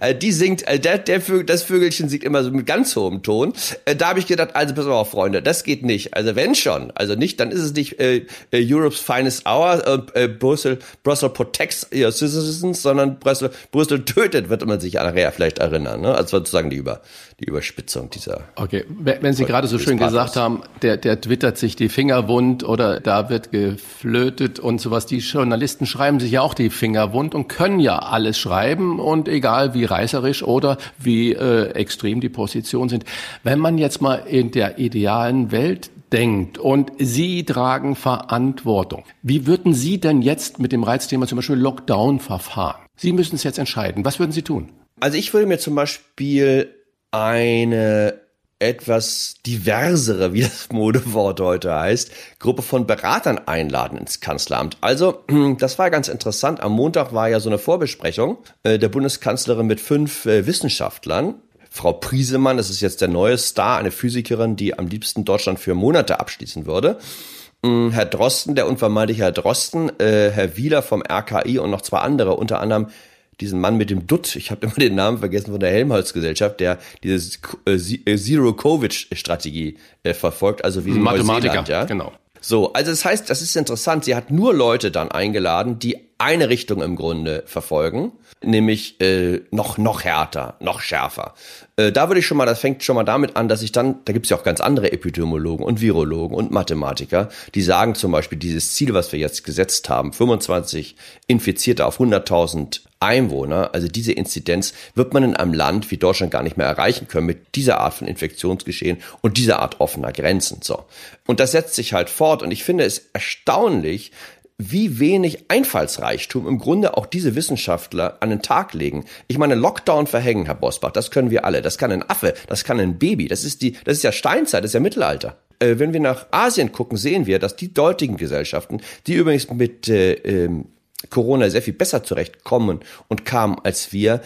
äh, die singt, äh, der, der Vögel, das Vögelchen singt immer so mit ganz hohem Ton. Äh, da habe ich gedacht, also pass auf, Freunde, das geht nicht. Also wenn schon, also nicht, dann ist es nicht äh, äh Europe's finest hour, äh, Brüssel, Brüssel protects your citizens, sondern Brüssel, Brüssel tötet, wird man sich nachher vielleicht erinnern. Ne? Also sozusagen die über die Überspitzung dieser. Okay, wenn Sie gerade so schön gesagt haben, der, der twittert sich die Finger wund oder da wird geflötet und sowas. Die Journalisten schreiben sich ja auch die Finger wund und können ja alles schreiben und egal wie reißerisch oder wie äh, extrem die Positionen sind. Wenn man jetzt mal in der idealen Welt denkt und Sie tragen Verantwortung. Wie würden Sie denn jetzt mit dem Reizthema zum Beispiel Lockdown verfahren? Sie müssen es jetzt entscheiden. Was würden Sie tun? Also ich würde mir zum Beispiel eine etwas diversere, wie das Modewort heute heißt, Gruppe von Beratern einladen ins Kanzleramt. Also, das war ganz interessant. Am Montag war ja so eine Vorbesprechung äh, der Bundeskanzlerin mit fünf äh, Wissenschaftlern. Frau Priesemann, das ist jetzt der neue Star, eine Physikerin, die am liebsten Deutschland für Monate abschließen würde. Mm, Herr Drosten, der unvermeidliche Herr Drosten, äh, Herr Wieler vom RKI und noch zwei andere, unter anderem diesen Mann mit dem Dutt, ich habe immer den Namen vergessen von der Helmholtz-Gesellschaft, der diese äh, äh, Zero-Covid-Strategie äh, verfolgt, also wie Mathematiker, ja? genau. So, also das heißt, das ist interessant. Sie hat nur Leute dann eingeladen, die eine Richtung im Grunde verfolgen, nämlich äh, noch noch härter, noch schärfer. Äh, da würde ich schon mal, das fängt schon mal damit an, dass ich dann, da gibt es ja auch ganz andere Epidemiologen und Virologen und Mathematiker, die sagen zum Beispiel, dieses Ziel, was wir jetzt gesetzt haben, 25 Infizierte auf 100.000 Einwohner, also diese Inzidenz, wird man in einem Land wie Deutschland gar nicht mehr erreichen können mit dieser Art von Infektionsgeschehen und dieser Art offener Grenzen. So. Und das setzt sich halt fort. Und ich finde es erstaunlich, wie wenig Einfallsreichtum im Grunde auch diese Wissenschaftler an den Tag legen. Ich meine, Lockdown verhängen, Herr Bosbach, das können wir alle. Das kann ein Affe, das kann ein Baby. Das ist die, das ist ja Steinzeit, das ist ja Mittelalter. Äh, wenn wir nach Asien gucken, sehen wir, dass die dortigen Gesellschaften, die übrigens mit äh, ähm, Corona sehr viel besser zurechtkommen und kamen als wir,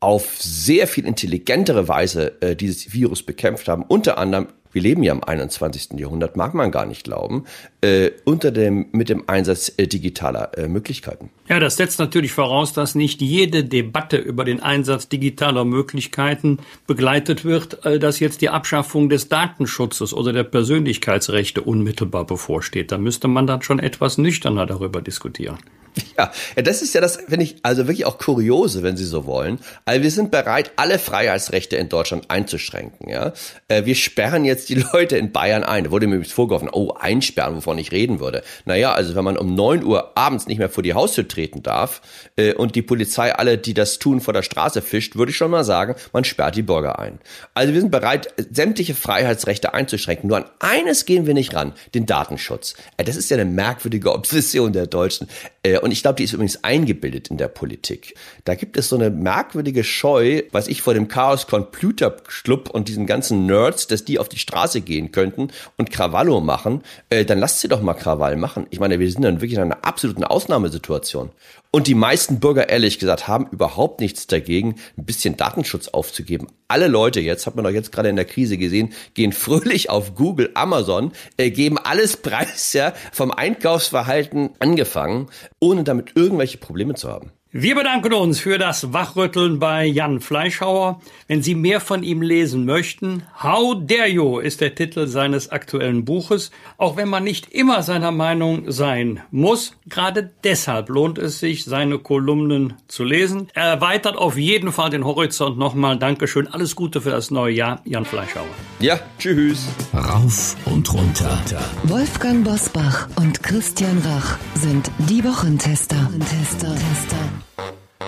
auf sehr viel intelligentere Weise äh, dieses Virus bekämpft haben. Unter anderem, wir leben ja im 21. Jahrhundert, mag man gar nicht glauben, äh, unter dem, mit dem Einsatz äh, digitaler äh, Möglichkeiten. Ja, das setzt natürlich voraus, dass nicht jede Debatte über den Einsatz digitaler Möglichkeiten begleitet wird, äh, dass jetzt die Abschaffung des Datenschutzes oder der Persönlichkeitsrechte unmittelbar bevorsteht. Da müsste man dann schon etwas nüchterner darüber diskutieren. Ja, das ist ja das, finde ich, also wirklich auch kuriose, wenn Sie so wollen. Also wir sind bereit, alle Freiheitsrechte in Deutschland einzuschränken. Ja, äh, wir sperren jetzt die Leute in Bayern ein. Da wurde mir vorgeworfen, oh, einsperren, wovon ich reden würde. Naja, also wenn man um neun Uhr abends nicht mehr vor die Haustür treten darf äh, und die Polizei alle, die das tun, vor der Straße fischt, würde ich schon mal sagen, man sperrt die Bürger ein. Also wir sind bereit, sämtliche Freiheitsrechte einzuschränken. Nur an eines gehen wir nicht ran, den Datenschutz. Äh, das ist ja eine merkwürdige Obsession der Deutschen. Äh, und ich glaube, die ist übrigens eingebildet in der Politik. Da gibt es so eine merkwürdige Scheu, was ich vor dem Chaos Computer Club und diesen ganzen Nerds, dass die auf die Straße gehen könnten und Krawallo machen. Äh, dann lasst sie doch mal Krawall machen. Ich meine, wir sind dann wirklich in einer absoluten Ausnahmesituation. Und die meisten Bürger, ehrlich gesagt, haben überhaupt nichts dagegen, ein bisschen Datenschutz aufzugeben. Alle Leute, jetzt hat man doch jetzt gerade in der Krise gesehen, gehen fröhlich auf Google, Amazon, äh, geben alles preis, ja, vom Einkaufsverhalten angefangen, ohne damit irgendwelche Probleme zu haben. Wir bedanken uns für das Wachrütteln bei Jan Fleischhauer. Wenn Sie mehr von ihm lesen möchten, How Dare You ist der Titel seines aktuellen Buches. Auch wenn man nicht immer seiner Meinung sein muss, gerade deshalb lohnt es sich, seine Kolumnen zu lesen. Er erweitert auf jeden Fall den Horizont nochmal. Dankeschön. Alles Gute für das neue Jahr. Jan Fleischhauer. Ja, tschüss. Rauf und runter. Wolfgang Bosbach und Christian Rach sind die Wochentester. Tester. Tester.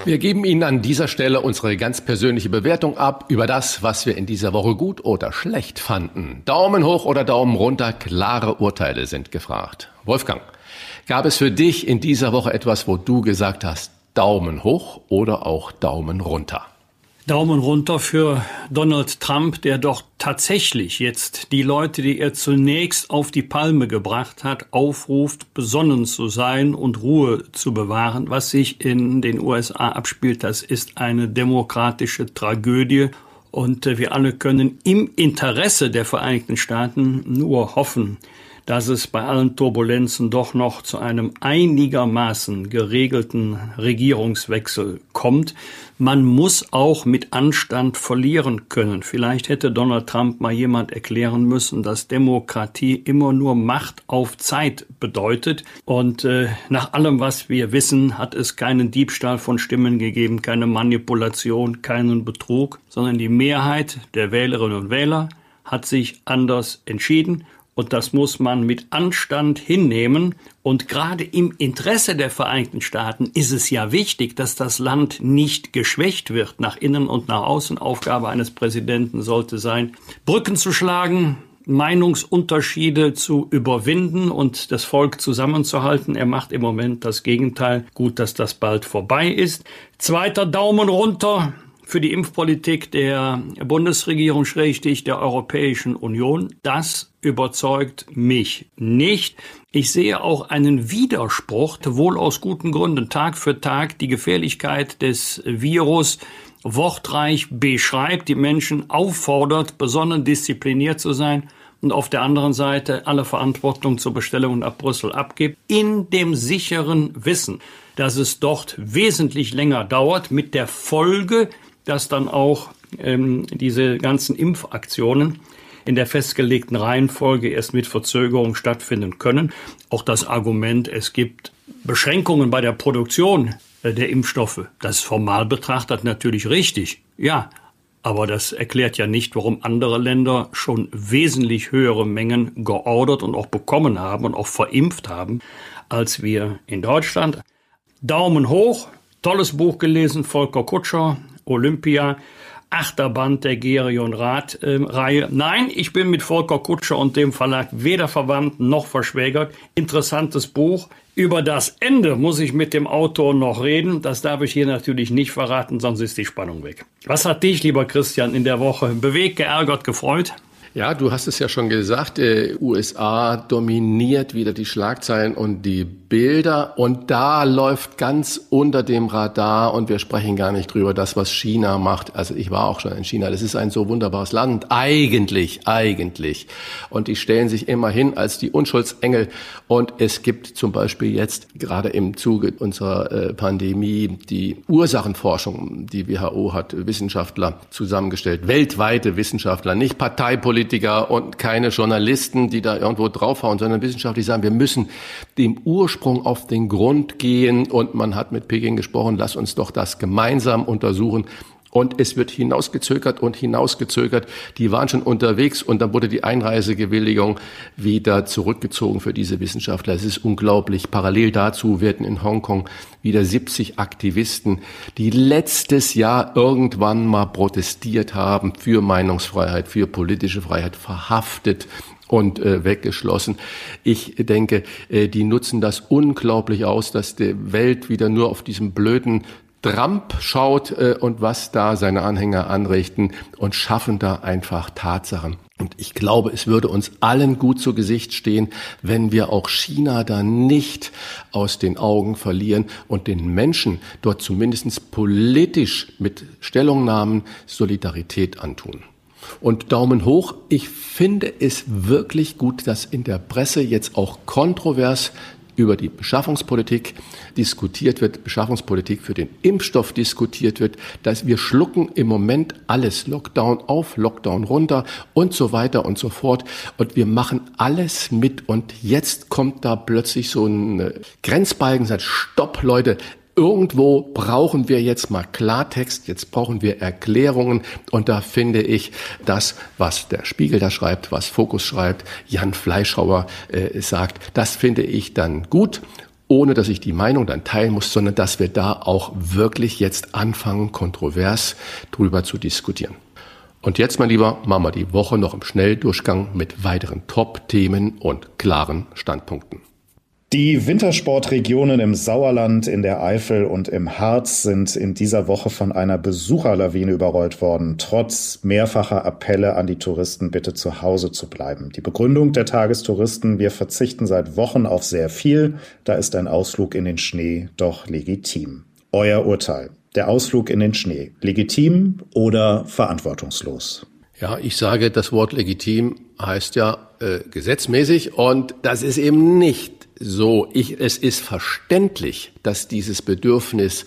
Wir geben Ihnen an dieser Stelle unsere ganz persönliche Bewertung ab über das, was wir in dieser Woche gut oder schlecht fanden. Daumen hoch oder Daumen runter, klare Urteile sind gefragt. Wolfgang, gab es für dich in dieser Woche etwas, wo du gesagt hast, Daumen hoch oder auch Daumen runter? Daumen runter für Donald Trump, der doch tatsächlich jetzt die Leute, die er zunächst auf die Palme gebracht hat, aufruft, besonnen zu sein und Ruhe zu bewahren. Was sich in den USA abspielt, das ist eine demokratische Tragödie. Und äh, wir alle können im Interesse der Vereinigten Staaten nur hoffen, dass es bei allen Turbulenzen doch noch zu einem einigermaßen geregelten Regierungswechsel kommt. Man muss auch mit Anstand verlieren können. Vielleicht hätte Donald Trump mal jemand erklären müssen, dass Demokratie immer nur Macht auf Zeit bedeutet. Und äh, nach allem, was wir wissen, hat es keinen Diebstahl von Stimmen gegeben, keine Manipulation, keinen Betrug, sondern die Mehrheit der Wählerinnen und Wähler hat sich anders entschieden und das muss man mit Anstand hinnehmen. Und gerade im Interesse der Vereinigten Staaten ist es ja wichtig, dass das Land nicht geschwächt wird. Nach innen und nach außen Aufgabe eines Präsidenten sollte sein, Brücken zu schlagen, Meinungsunterschiede zu überwinden und das Volk zusammenzuhalten. Er macht im Moment das Gegenteil. Gut, dass das bald vorbei ist. Zweiter Daumen runter für die Impfpolitik der Bundesregierung, schrägstich der Europäischen Union. Das überzeugt mich nicht. Ich sehe auch einen Widerspruch, wohl aus guten Gründen, Tag für Tag die Gefährlichkeit des Virus wortreich beschreibt, die Menschen auffordert, besonnen diszipliniert zu sein und auf der anderen Seite alle Verantwortung zur Bestellung nach Brüssel abgibt, in dem sicheren Wissen, dass es dort wesentlich länger dauert, mit der Folge, dass dann auch ähm, diese ganzen Impfaktionen in der festgelegten Reihenfolge erst mit Verzögerung stattfinden können. Auch das Argument, es gibt Beschränkungen bei der Produktion äh, der Impfstoffe, das ist formal betrachtet natürlich richtig. Ja, aber das erklärt ja nicht, warum andere Länder schon wesentlich höhere Mengen geordert und auch bekommen haben und auch verimpft haben als wir in Deutschland. Daumen hoch, tolles Buch gelesen, Volker Kutscher, Olympia, Achterband der Gerion Rad-Reihe. Äh, Nein, ich bin mit Volker Kutscher und dem Verlag weder verwandt noch verschwägert. Interessantes Buch. Über das Ende muss ich mit dem Autor noch reden. Das darf ich hier natürlich nicht verraten, sonst ist die Spannung weg. Was hat dich, lieber Christian, in der Woche bewegt, geärgert, gefreut? Ja, du hast es ja schon gesagt, äh, USA dominiert wieder die Schlagzeilen und die Bilder und da läuft ganz unter dem Radar und wir sprechen gar nicht drüber, das, was China macht. Also ich war auch schon in China. Das ist ein so wunderbares Land. Eigentlich, eigentlich. Und die stellen sich immer hin als die Unschuldsengel. Und es gibt zum Beispiel jetzt gerade im Zuge unserer äh, Pandemie die Ursachenforschung. Die WHO hat Wissenschaftler zusammengestellt, weltweite Wissenschaftler, nicht Parteipolitiker, Parteipolitiker und keine Journalisten, die da irgendwo draufhauen, sondern wissenschaftlich sagen, wir müssen dem Ursprung auf den Grund gehen und man hat mit Peking gesprochen, lass uns doch das gemeinsam untersuchen. Und es wird hinausgezögert und hinausgezögert. Die waren schon unterwegs und dann wurde die Einreisegewilligung wieder zurückgezogen für diese Wissenschaftler. Es ist unglaublich. Parallel dazu werden in Hongkong wieder 70 Aktivisten, die letztes Jahr irgendwann mal protestiert haben für Meinungsfreiheit, für politische Freiheit, verhaftet und äh, weggeschlossen. Ich denke, äh, die nutzen das unglaublich aus, dass die Welt wieder nur auf diesem blöden Trump schaut äh, und was da seine Anhänger anrichten und schaffen da einfach Tatsachen. Und ich glaube, es würde uns allen gut zu Gesicht stehen, wenn wir auch China da nicht aus den Augen verlieren und den Menschen dort zumindest politisch mit Stellungnahmen Solidarität antun. Und Daumen hoch, ich finde es wirklich gut, dass in der Presse jetzt auch kontrovers über die Beschaffungspolitik diskutiert wird, Beschaffungspolitik für den Impfstoff diskutiert wird, dass wir schlucken im Moment alles Lockdown auf, Lockdown runter und so weiter und so fort. Und wir machen alles mit. Und jetzt kommt da plötzlich so ein Grenzbalken, sagt, stopp Leute, irgendwo brauchen wir jetzt mal Klartext, jetzt brauchen wir Erklärungen und da finde ich das, was der Spiegel da schreibt, was Fokus schreibt, Jan Fleischhauer äh, sagt, das finde ich dann gut ohne dass ich die Meinung dann teilen muss, sondern dass wir da auch wirklich jetzt anfangen, kontrovers drüber zu diskutieren. Und jetzt, mein Lieber, machen wir die Woche noch im Schnelldurchgang mit weiteren Top-Themen und klaren Standpunkten. Die Wintersportregionen im Sauerland, in der Eifel und im Harz sind in dieser Woche von einer Besucherlawine überrollt worden, trotz mehrfacher Appelle an die Touristen, bitte zu Hause zu bleiben. Die Begründung der Tagestouristen, wir verzichten seit Wochen auf sehr viel, da ist ein Ausflug in den Schnee doch legitim. Euer Urteil. Der Ausflug in den Schnee. Legitim oder verantwortungslos? Ja, ich sage, das Wort legitim heißt ja äh, gesetzmäßig und das ist eben nicht so, ich, es ist verständlich, dass dieses Bedürfnis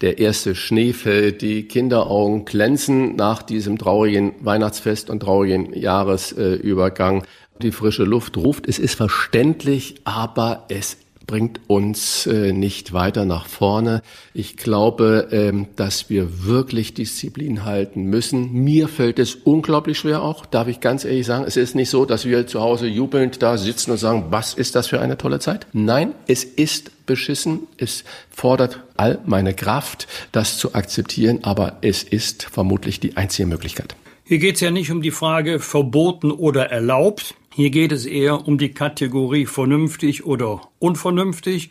der erste Schnee fällt, die Kinderaugen glänzen nach diesem traurigen Weihnachtsfest und traurigen Jahresübergang. Die frische Luft ruft. Es ist verständlich, aber es bringt uns äh, nicht weiter nach vorne. Ich glaube, ähm, dass wir wirklich Disziplin halten müssen. Mir fällt es unglaublich schwer auch, darf ich ganz ehrlich sagen. Es ist nicht so, dass wir zu Hause jubelnd da sitzen und sagen, was ist das für eine tolle Zeit? Nein, es ist beschissen. Es fordert all meine Kraft, das zu akzeptieren, aber es ist vermutlich die einzige Möglichkeit. Hier geht es ja nicht um die Frage verboten oder erlaubt. Hier geht es eher um die Kategorie vernünftig oder unvernünftig.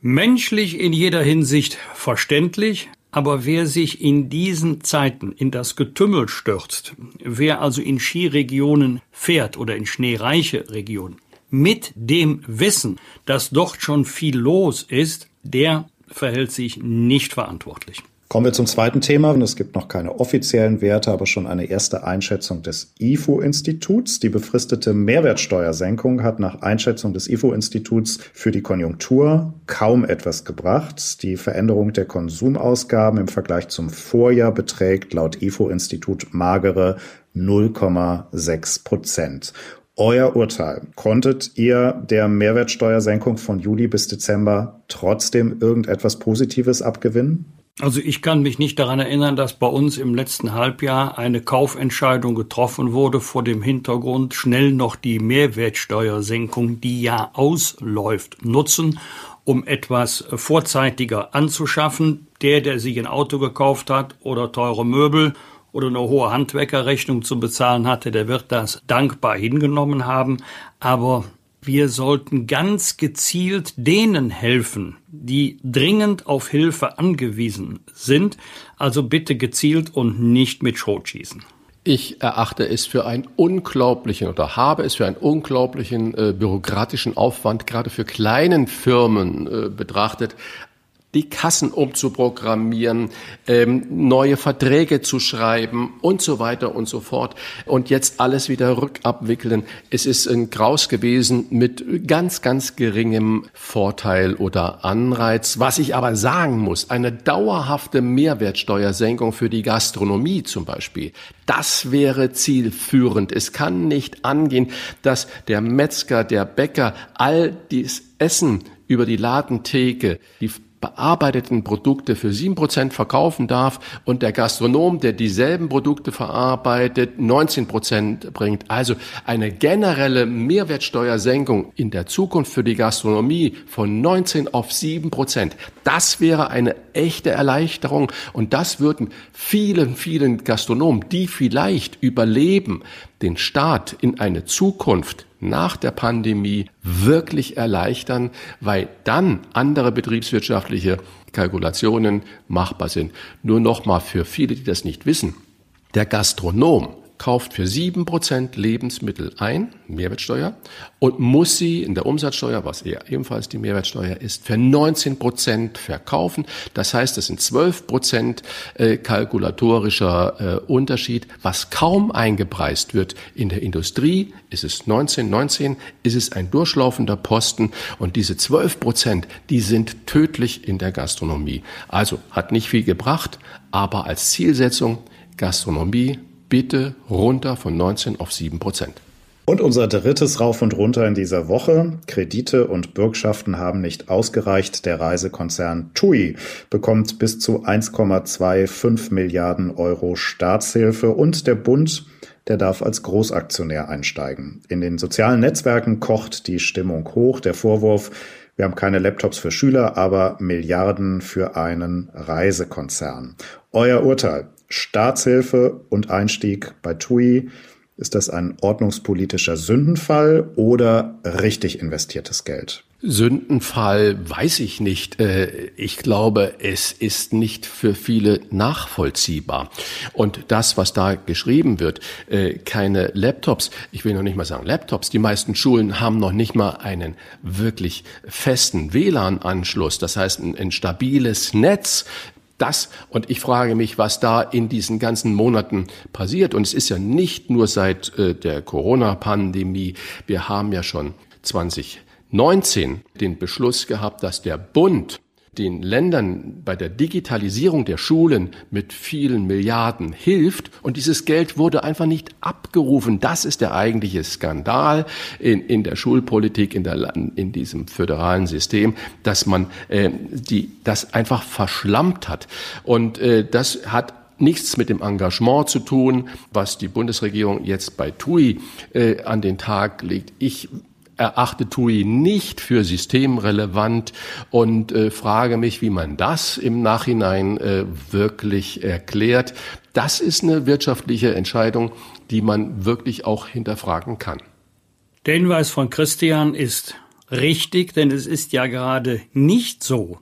Menschlich in jeder Hinsicht verständlich, aber wer sich in diesen Zeiten in das Getümmel stürzt, wer also in Skiregionen fährt oder in schneereiche Regionen, mit dem Wissen, dass dort schon viel los ist, der verhält sich nicht verantwortlich. Kommen wir zum zweiten Thema. Es gibt noch keine offiziellen Werte, aber schon eine erste Einschätzung des IFO-Instituts. Die befristete Mehrwertsteuersenkung hat nach Einschätzung des IFO-Instituts für die Konjunktur kaum etwas gebracht. Die Veränderung der Konsumausgaben im Vergleich zum Vorjahr beträgt laut IFO-Institut magere 0,6 Prozent. Euer Urteil. Konntet ihr der Mehrwertsteuersenkung von Juli bis Dezember trotzdem irgendetwas Positives abgewinnen? Also ich kann mich nicht daran erinnern, dass bei uns im letzten Halbjahr eine Kaufentscheidung getroffen wurde vor dem Hintergrund schnell noch die Mehrwertsteuersenkung, die ja ausläuft, nutzen, um etwas vorzeitiger anzuschaffen. Der, der sich ein Auto gekauft hat oder teure Möbel oder eine hohe Handwerkerrechnung zu bezahlen hatte, der wird das dankbar hingenommen haben. Aber wir sollten ganz gezielt denen helfen, die dringend auf Hilfe angewiesen sind. Also bitte gezielt und nicht mit Schrotschießen. Ich erachte es für einen unglaublichen oder habe es für einen unglaublichen äh, bürokratischen Aufwand gerade für kleinen Firmen äh, betrachtet, die Kassen umzuprogrammieren, ähm, neue Verträge zu schreiben und so weiter und so fort. Und jetzt alles wieder rückabwickeln. Es ist ein Graus gewesen mit ganz, ganz geringem Vorteil oder Anreiz. Was ich aber sagen muss, eine dauerhafte Mehrwertsteuersenkung für die Gastronomie zum Beispiel, das wäre zielführend. Es kann nicht angehen, dass der Metzger, der Bäcker all dies Essen über die Ladentheke, die bearbeiteten Produkte für sieben Prozent verkaufen darf und der Gastronom, der dieselben Produkte verarbeitet, 19 Prozent bringt. Also eine generelle Mehrwertsteuersenkung in der Zukunft für die Gastronomie von 19 auf sieben Prozent. Das wäre eine echte Erleichterung und das würden vielen, vielen Gastronomen, die vielleicht überleben, den Start in eine Zukunft nach der Pandemie wirklich erleichtern, weil dann andere betriebswirtschaftliche Kalkulationen machbar sind. Nur noch mal für viele, die das nicht wissen. Der Gastronom kauft für sieben Prozent Lebensmittel ein, Mehrwertsteuer, und muss sie in der Umsatzsteuer, was ebenfalls die Mehrwertsteuer ist, für 19 Prozent verkaufen. Das heißt, es sind 12 Prozent äh, kalkulatorischer äh, Unterschied, was kaum eingepreist wird. In der Industrie ist es 19, 19, ist es ein durchlaufender Posten und diese 12 Prozent, die sind tödlich in der Gastronomie. Also hat nicht viel gebracht, aber als Zielsetzung Gastronomie bitte runter von 19 auf 7 Prozent. Und unser drittes Rauf und Runter in dieser Woche. Kredite und Bürgschaften haben nicht ausgereicht. Der Reisekonzern TUI bekommt bis zu 1,25 Milliarden Euro Staatshilfe und der Bund der darf als Großaktionär einsteigen. In den sozialen Netzwerken kocht die Stimmung hoch. Der Vorwurf, wir haben keine Laptops für Schüler, aber Milliarden für einen Reisekonzern. Euer Urteil. Staatshilfe und Einstieg bei TUI. Ist das ein ordnungspolitischer Sündenfall oder richtig investiertes Geld? Sündenfall weiß ich nicht. Äh, ich glaube, es ist nicht für viele nachvollziehbar. Und das, was da geschrieben wird, äh, keine Laptops, ich will noch nicht mal sagen Laptops, die meisten Schulen haben noch nicht mal einen wirklich festen WLAN-Anschluss, das heißt ein, ein stabiles Netz, das, und ich frage mich, was da in diesen ganzen Monaten passiert. Und es ist ja nicht nur seit äh, der Corona-Pandemie. Wir haben ja schon 2019 den Beschluss gehabt, dass der Bund den Ländern bei der Digitalisierung der Schulen mit vielen Milliarden hilft. Und dieses Geld wurde einfach nicht abgerufen. Das ist der eigentliche Skandal in, in der Schulpolitik, in, der, in diesem föderalen System, dass man äh, die, das einfach verschlammt hat. Und äh, das hat nichts mit dem Engagement zu tun, was die Bundesregierung jetzt bei TUI äh, an den Tag legt. Ich erachte TUI nicht für systemrelevant und äh, frage mich, wie man das im Nachhinein äh, wirklich erklärt. Das ist eine wirtschaftliche Entscheidung, die man wirklich auch hinterfragen kann. Der Hinweis von Christian ist richtig, denn es ist ja gerade nicht so,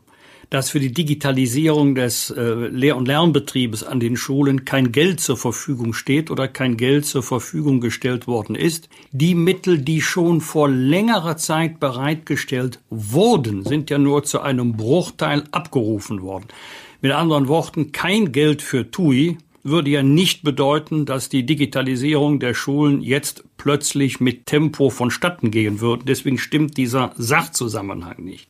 dass für die Digitalisierung des äh, Lehr- und Lernbetriebes an den Schulen kein Geld zur Verfügung steht oder kein Geld zur Verfügung gestellt worden ist. Die Mittel, die schon vor längerer Zeit bereitgestellt wurden, sind ja nur zu einem Bruchteil abgerufen worden. Mit anderen Worten, kein Geld für TUI würde ja nicht bedeuten, dass die Digitalisierung der Schulen jetzt plötzlich mit Tempo vonstatten gehen würde. Deswegen stimmt dieser Sachzusammenhang nicht.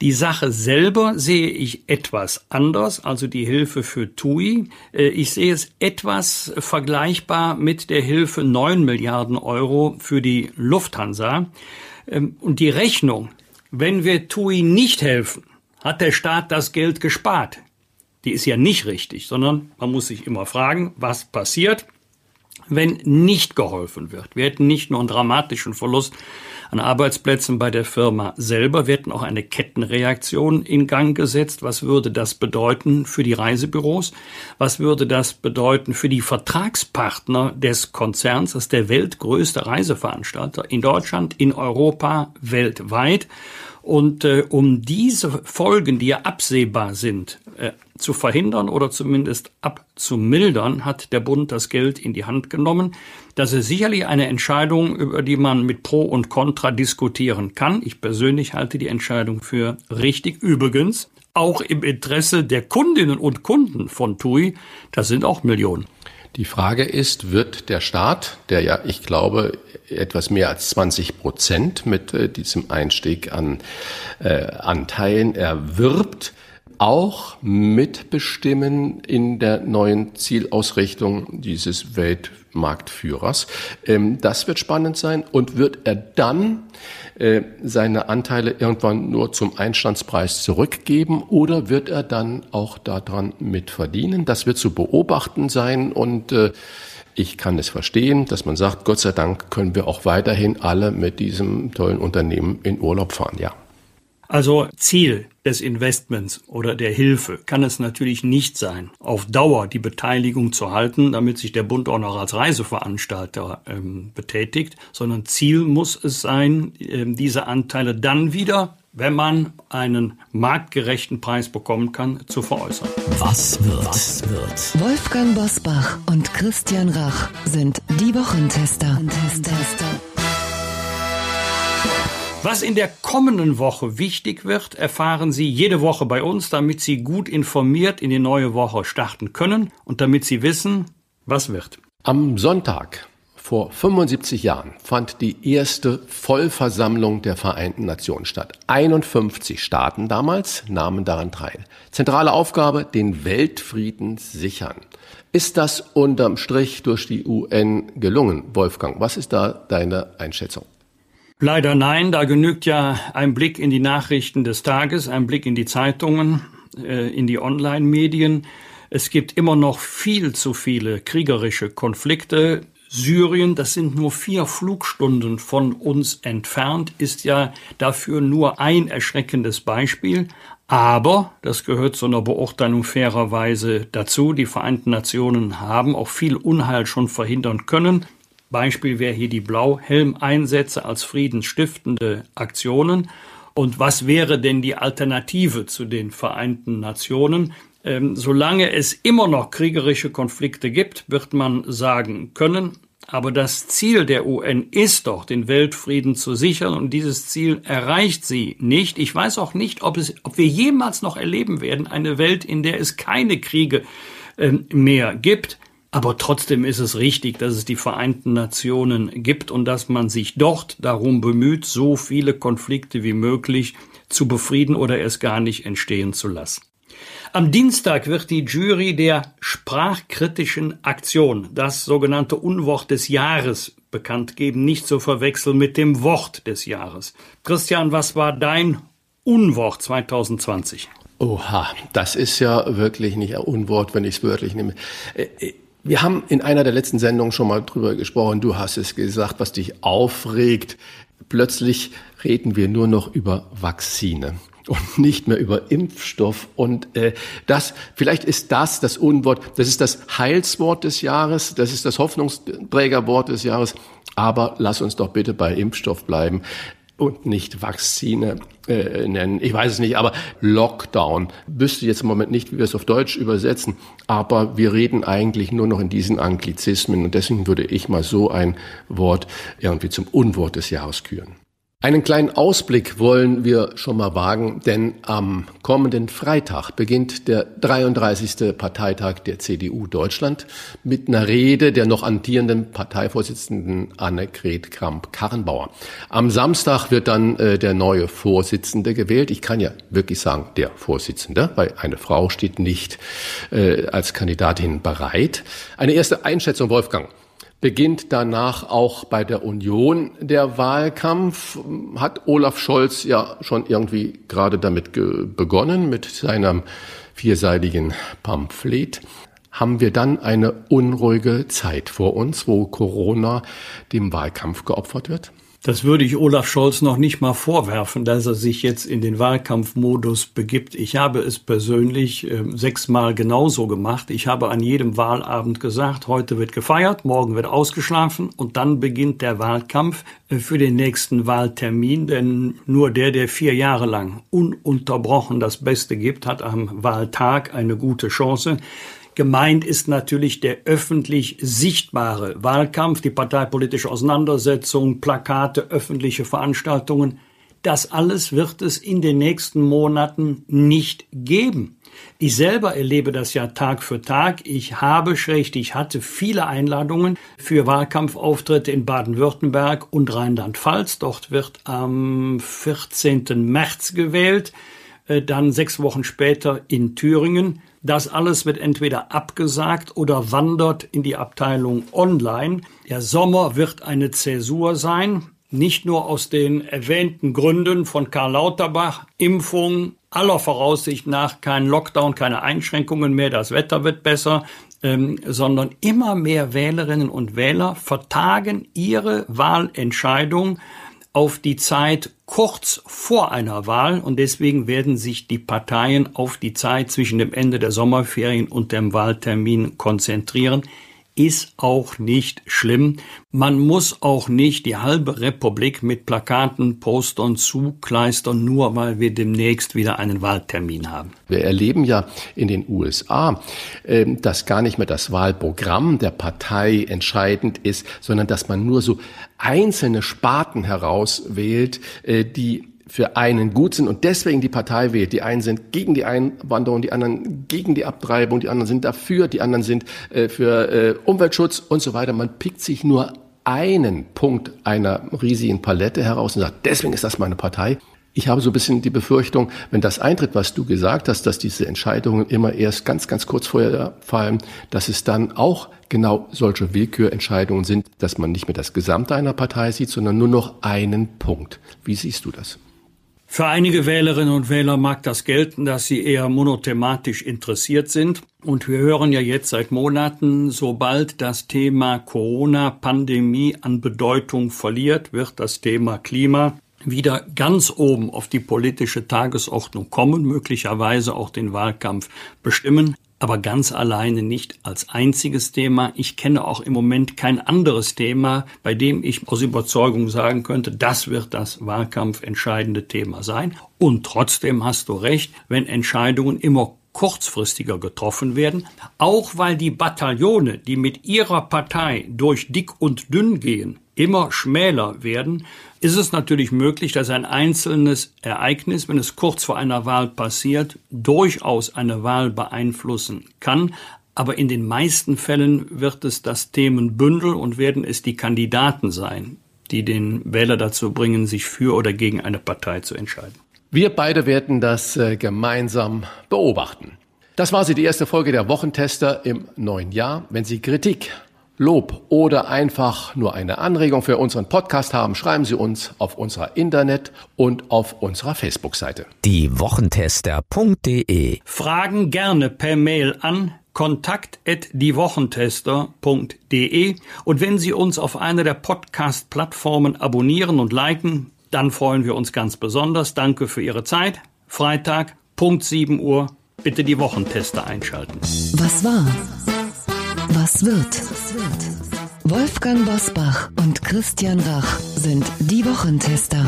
Die Sache selber sehe ich etwas anders, also die Hilfe für TUI. Äh, ich sehe es etwas vergleichbar mit der Hilfe 9 Milliarden Euro für die Lufthansa. Ähm, und die Rechnung, wenn wir TUI nicht helfen, hat der Staat das Geld gespart. Die ist ja nicht richtig, sondern man muss sich immer fragen, was passiert, wenn nicht geholfen wird. Wir hätten nicht nur einen dramatischen Verlust an Arbeitsplätzen bei der Firma selber. Wir hätten auch eine Kettenreaktion in Gang gesetzt. Was würde das bedeuten für die Reisebüros? Was würde das bedeuten für die Vertragspartner des Konzerns? Das ist der weltgrößte Reiseveranstalter in Deutschland, in Europa, weltweit. Und äh, um diese Folgen, die ja absehbar sind, äh, zu verhindern oder zumindest abzumildern, hat der Bund das Geld in die Hand genommen. Das ist sicherlich eine Entscheidung, über die man mit Pro und Contra diskutieren kann. Ich persönlich halte die Entscheidung für richtig. Übrigens, auch im Interesse der Kundinnen und Kunden von TUI. Das sind auch Millionen. Die Frage ist, wird der Staat, der ja, ich glaube, etwas mehr als 20 Prozent mit äh, diesem Einstieg an äh, Anteilen erwirbt, auch mitbestimmen in der neuen Zielausrichtung dieses Weltmarktführers. Ähm, das wird spannend sein. Und wird er dann äh, seine Anteile irgendwann nur zum Einstandspreis zurückgeben oder wird er dann auch daran mitverdienen? Das wird zu beobachten sein und äh, ich kann es verstehen, dass man sagt, Gott sei Dank können wir auch weiterhin alle mit diesem tollen Unternehmen in Urlaub fahren, ja. Also Ziel des Investments oder der Hilfe kann es natürlich nicht sein, auf Dauer die Beteiligung zu halten, damit sich der Bund auch noch als Reiseveranstalter ähm, betätigt, sondern Ziel muss es sein, ähm, diese Anteile dann wieder, wenn man einen marktgerechten Preis bekommen kann, zu veräußern. Was wird? Was wird? Wolfgang Bosbach und Christian Rach sind die Wochentester. Wochentester. Was in der kommenden Woche wichtig wird, erfahren Sie jede Woche bei uns, damit Sie gut informiert in die neue Woche starten können und damit Sie wissen, was wird. Am Sonntag vor 75 Jahren fand die erste Vollversammlung der Vereinten Nationen statt. 51 Staaten damals nahmen daran teil. Zentrale Aufgabe, den Weltfrieden sichern. Ist das unterm Strich durch die UN gelungen, Wolfgang? Was ist da deine Einschätzung? Leider nein, da genügt ja ein Blick in die Nachrichten des Tages, ein Blick in die Zeitungen, äh, in die Online-Medien. Es gibt immer noch viel zu viele kriegerische Konflikte. Syrien, das sind nur vier Flugstunden von uns entfernt, ist ja dafür nur ein erschreckendes Beispiel. Aber, das gehört zu einer Beurteilung fairerweise dazu, die Vereinten Nationen haben auch viel Unheil schon verhindern können. Beispiel wäre hier die Blauhelmeinsätze als friedensstiftende Aktionen. Und was wäre denn die Alternative zu den Vereinten Nationen? Ähm, solange es immer noch kriegerische Konflikte gibt, wird man sagen können, aber das Ziel der UN ist doch, den Weltfrieden zu sichern und dieses Ziel erreicht sie nicht. Ich weiß auch nicht, ob, es, ob wir jemals noch erleben werden, eine Welt, in der es keine Kriege äh, mehr gibt. Aber trotzdem ist es richtig, dass es die Vereinten Nationen gibt und dass man sich dort darum bemüht, so viele Konflikte wie möglich zu befrieden oder es gar nicht entstehen zu lassen. Am Dienstag wird die Jury der sprachkritischen Aktion, das sogenannte Unwort des Jahres, bekannt geben, nicht zu verwechseln mit dem Wort des Jahres. Christian, was war dein Unwort 2020? Oha, das ist ja wirklich nicht ein Unwort, wenn ich es wörtlich nehme. Wir haben in einer der letzten Sendungen schon mal drüber gesprochen. Du hast es gesagt, was dich aufregt. Plötzlich reden wir nur noch über Vakzine und nicht mehr über Impfstoff. Und äh, das, vielleicht ist das das Unwort, das ist das Heilswort des Jahres, das ist das Hoffnungsträgerwort des Jahres. Aber lass uns doch bitte bei Impfstoff bleiben und nicht Vakzine äh, nennen. Ich weiß es nicht, aber Lockdown wüsste jetzt im Moment nicht, wie wir es auf Deutsch übersetzen, aber wir reden eigentlich nur noch in diesen Anglizismen und deswegen würde ich mal so ein Wort irgendwie zum Unwort des Jahres küren. Einen kleinen Ausblick wollen wir schon mal wagen, denn am kommenden Freitag beginnt der 33. Parteitag der CDU Deutschland mit einer Rede der noch antierenden Parteivorsitzenden Annegret Kramp-Karrenbauer. Am Samstag wird dann äh, der neue Vorsitzende gewählt. Ich kann ja wirklich sagen, der Vorsitzende, weil eine Frau steht nicht äh, als Kandidatin bereit. Eine erste Einschätzung, Wolfgang beginnt danach auch bei der Union der Wahlkampf. Hat Olaf Scholz ja schon irgendwie gerade damit begonnen, mit seinem vierseitigen Pamphlet. Haben wir dann eine unruhige Zeit vor uns, wo Corona dem Wahlkampf geopfert wird? Das würde ich Olaf Scholz noch nicht mal vorwerfen, dass er sich jetzt in den Wahlkampfmodus begibt. Ich habe es persönlich äh, sechsmal genauso gemacht. Ich habe an jedem Wahlabend gesagt, heute wird gefeiert, morgen wird ausgeschlafen und dann beginnt der Wahlkampf äh, für den nächsten Wahltermin. Denn nur der, der vier Jahre lang ununterbrochen das Beste gibt, hat am Wahltag eine gute Chance. Gemeint ist natürlich der öffentlich sichtbare Wahlkampf, die parteipolitische Auseinandersetzung, Plakate, öffentliche Veranstaltungen. Das alles wird es in den nächsten Monaten nicht geben. Ich selber erlebe das ja Tag für Tag. Ich habe schlecht, ich hatte viele Einladungen für Wahlkampfauftritte in Baden-Württemberg und Rheinland-Pfalz. Dort wird am 14. März gewählt, äh, dann sechs Wochen später in Thüringen. Das alles wird entweder abgesagt oder wandert in die Abteilung Online. Der Sommer wird eine Zäsur sein nicht nur aus den erwähnten Gründen von Karl Lauterbach, Impfung, aller Voraussicht nach kein Lockdown, keine Einschränkungen mehr, das Wetter wird besser, ähm, sondern immer mehr Wählerinnen und Wähler vertagen ihre Wahlentscheidung auf die Zeit kurz vor einer Wahl und deswegen werden sich die Parteien auf die Zeit zwischen dem Ende der Sommerferien und dem Wahltermin konzentrieren ist auch nicht schlimm. Man muss auch nicht die halbe Republik mit Plakaten, Postern zukleistern, nur weil wir demnächst wieder einen Wahltermin haben. Wir erleben ja in den USA, ähm, dass gar nicht mehr das Wahlprogramm der Partei entscheidend ist, sondern dass man nur so einzelne Sparten herauswählt, äh, die für einen gut sind und deswegen die Partei wählt. Die einen sind gegen die Einwanderung, die anderen gegen die Abtreibung, die anderen sind dafür, die anderen sind äh, für äh, Umweltschutz und so weiter. Man pickt sich nur einen Punkt einer riesigen Palette heraus und sagt, deswegen ist das meine Partei. Ich habe so ein bisschen die Befürchtung, wenn das eintritt, was du gesagt hast, dass diese Entscheidungen immer erst ganz, ganz kurz vorher fallen, dass es dann auch genau solche Willkürentscheidungen sind, dass man nicht mehr das Gesamte einer Partei sieht, sondern nur noch einen Punkt. Wie siehst du das? Für einige Wählerinnen und Wähler mag das gelten, dass sie eher monothematisch interessiert sind. Und wir hören ja jetzt seit Monaten, sobald das Thema Corona-Pandemie an Bedeutung verliert, wird das Thema Klima wieder ganz oben auf die politische Tagesordnung kommen, möglicherweise auch den Wahlkampf bestimmen aber ganz alleine nicht als einziges Thema. Ich kenne auch im Moment kein anderes Thema, bei dem ich aus Überzeugung sagen könnte, das wird das wahlkampfentscheidende Thema sein. Und trotzdem hast du recht, wenn Entscheidungen immer kurzfristiger getroffen werden, auch weil die Bataillone, die mit ihrer Partei durch dick und dünn gehen, immer schmäler werden, ist es natürlich möglich, dass ein einzelnes Ereignis, wenn es kurz vor einer Wahl passiert, durchaus eine Wahl beeinflussen kann. Aber in den meisten Fällen wird es das Themenbündel und werden es die Kandidaten sein, die den Wähler dazu bringen, sich für oder gegen eine Partei zu entscheiden. Wir beide werden das äh, gemeinsam beobachten. Das war sie, die erste Folge der Wochentester im neuen Jahr. Wenn Sie Kritik Lob oder einfach nur eine Anregung für unseren Podcast haben, schreiben Sie uns auf unserer Internet- und auf unserer Facebook-Seite. Die Wochentester.de Fragen gerne per Mail an kontakt@diewochentester.de und wenn Sie uns auf einer der Podcast Plattformen abonnieren und liken, dann freuen wir uns ganz besonders. Danke für Ihre Zeit. Freitag Punkt 7 Uhr bitte die Wochentester einschalten. Was war? Was wird? Wolfgang Bosbach und Christian Rach sind die Wochentester.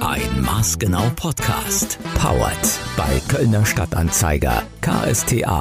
Ein maßgenau Podcast. Powered bei Kölner Stadtanzeiger ksta.de.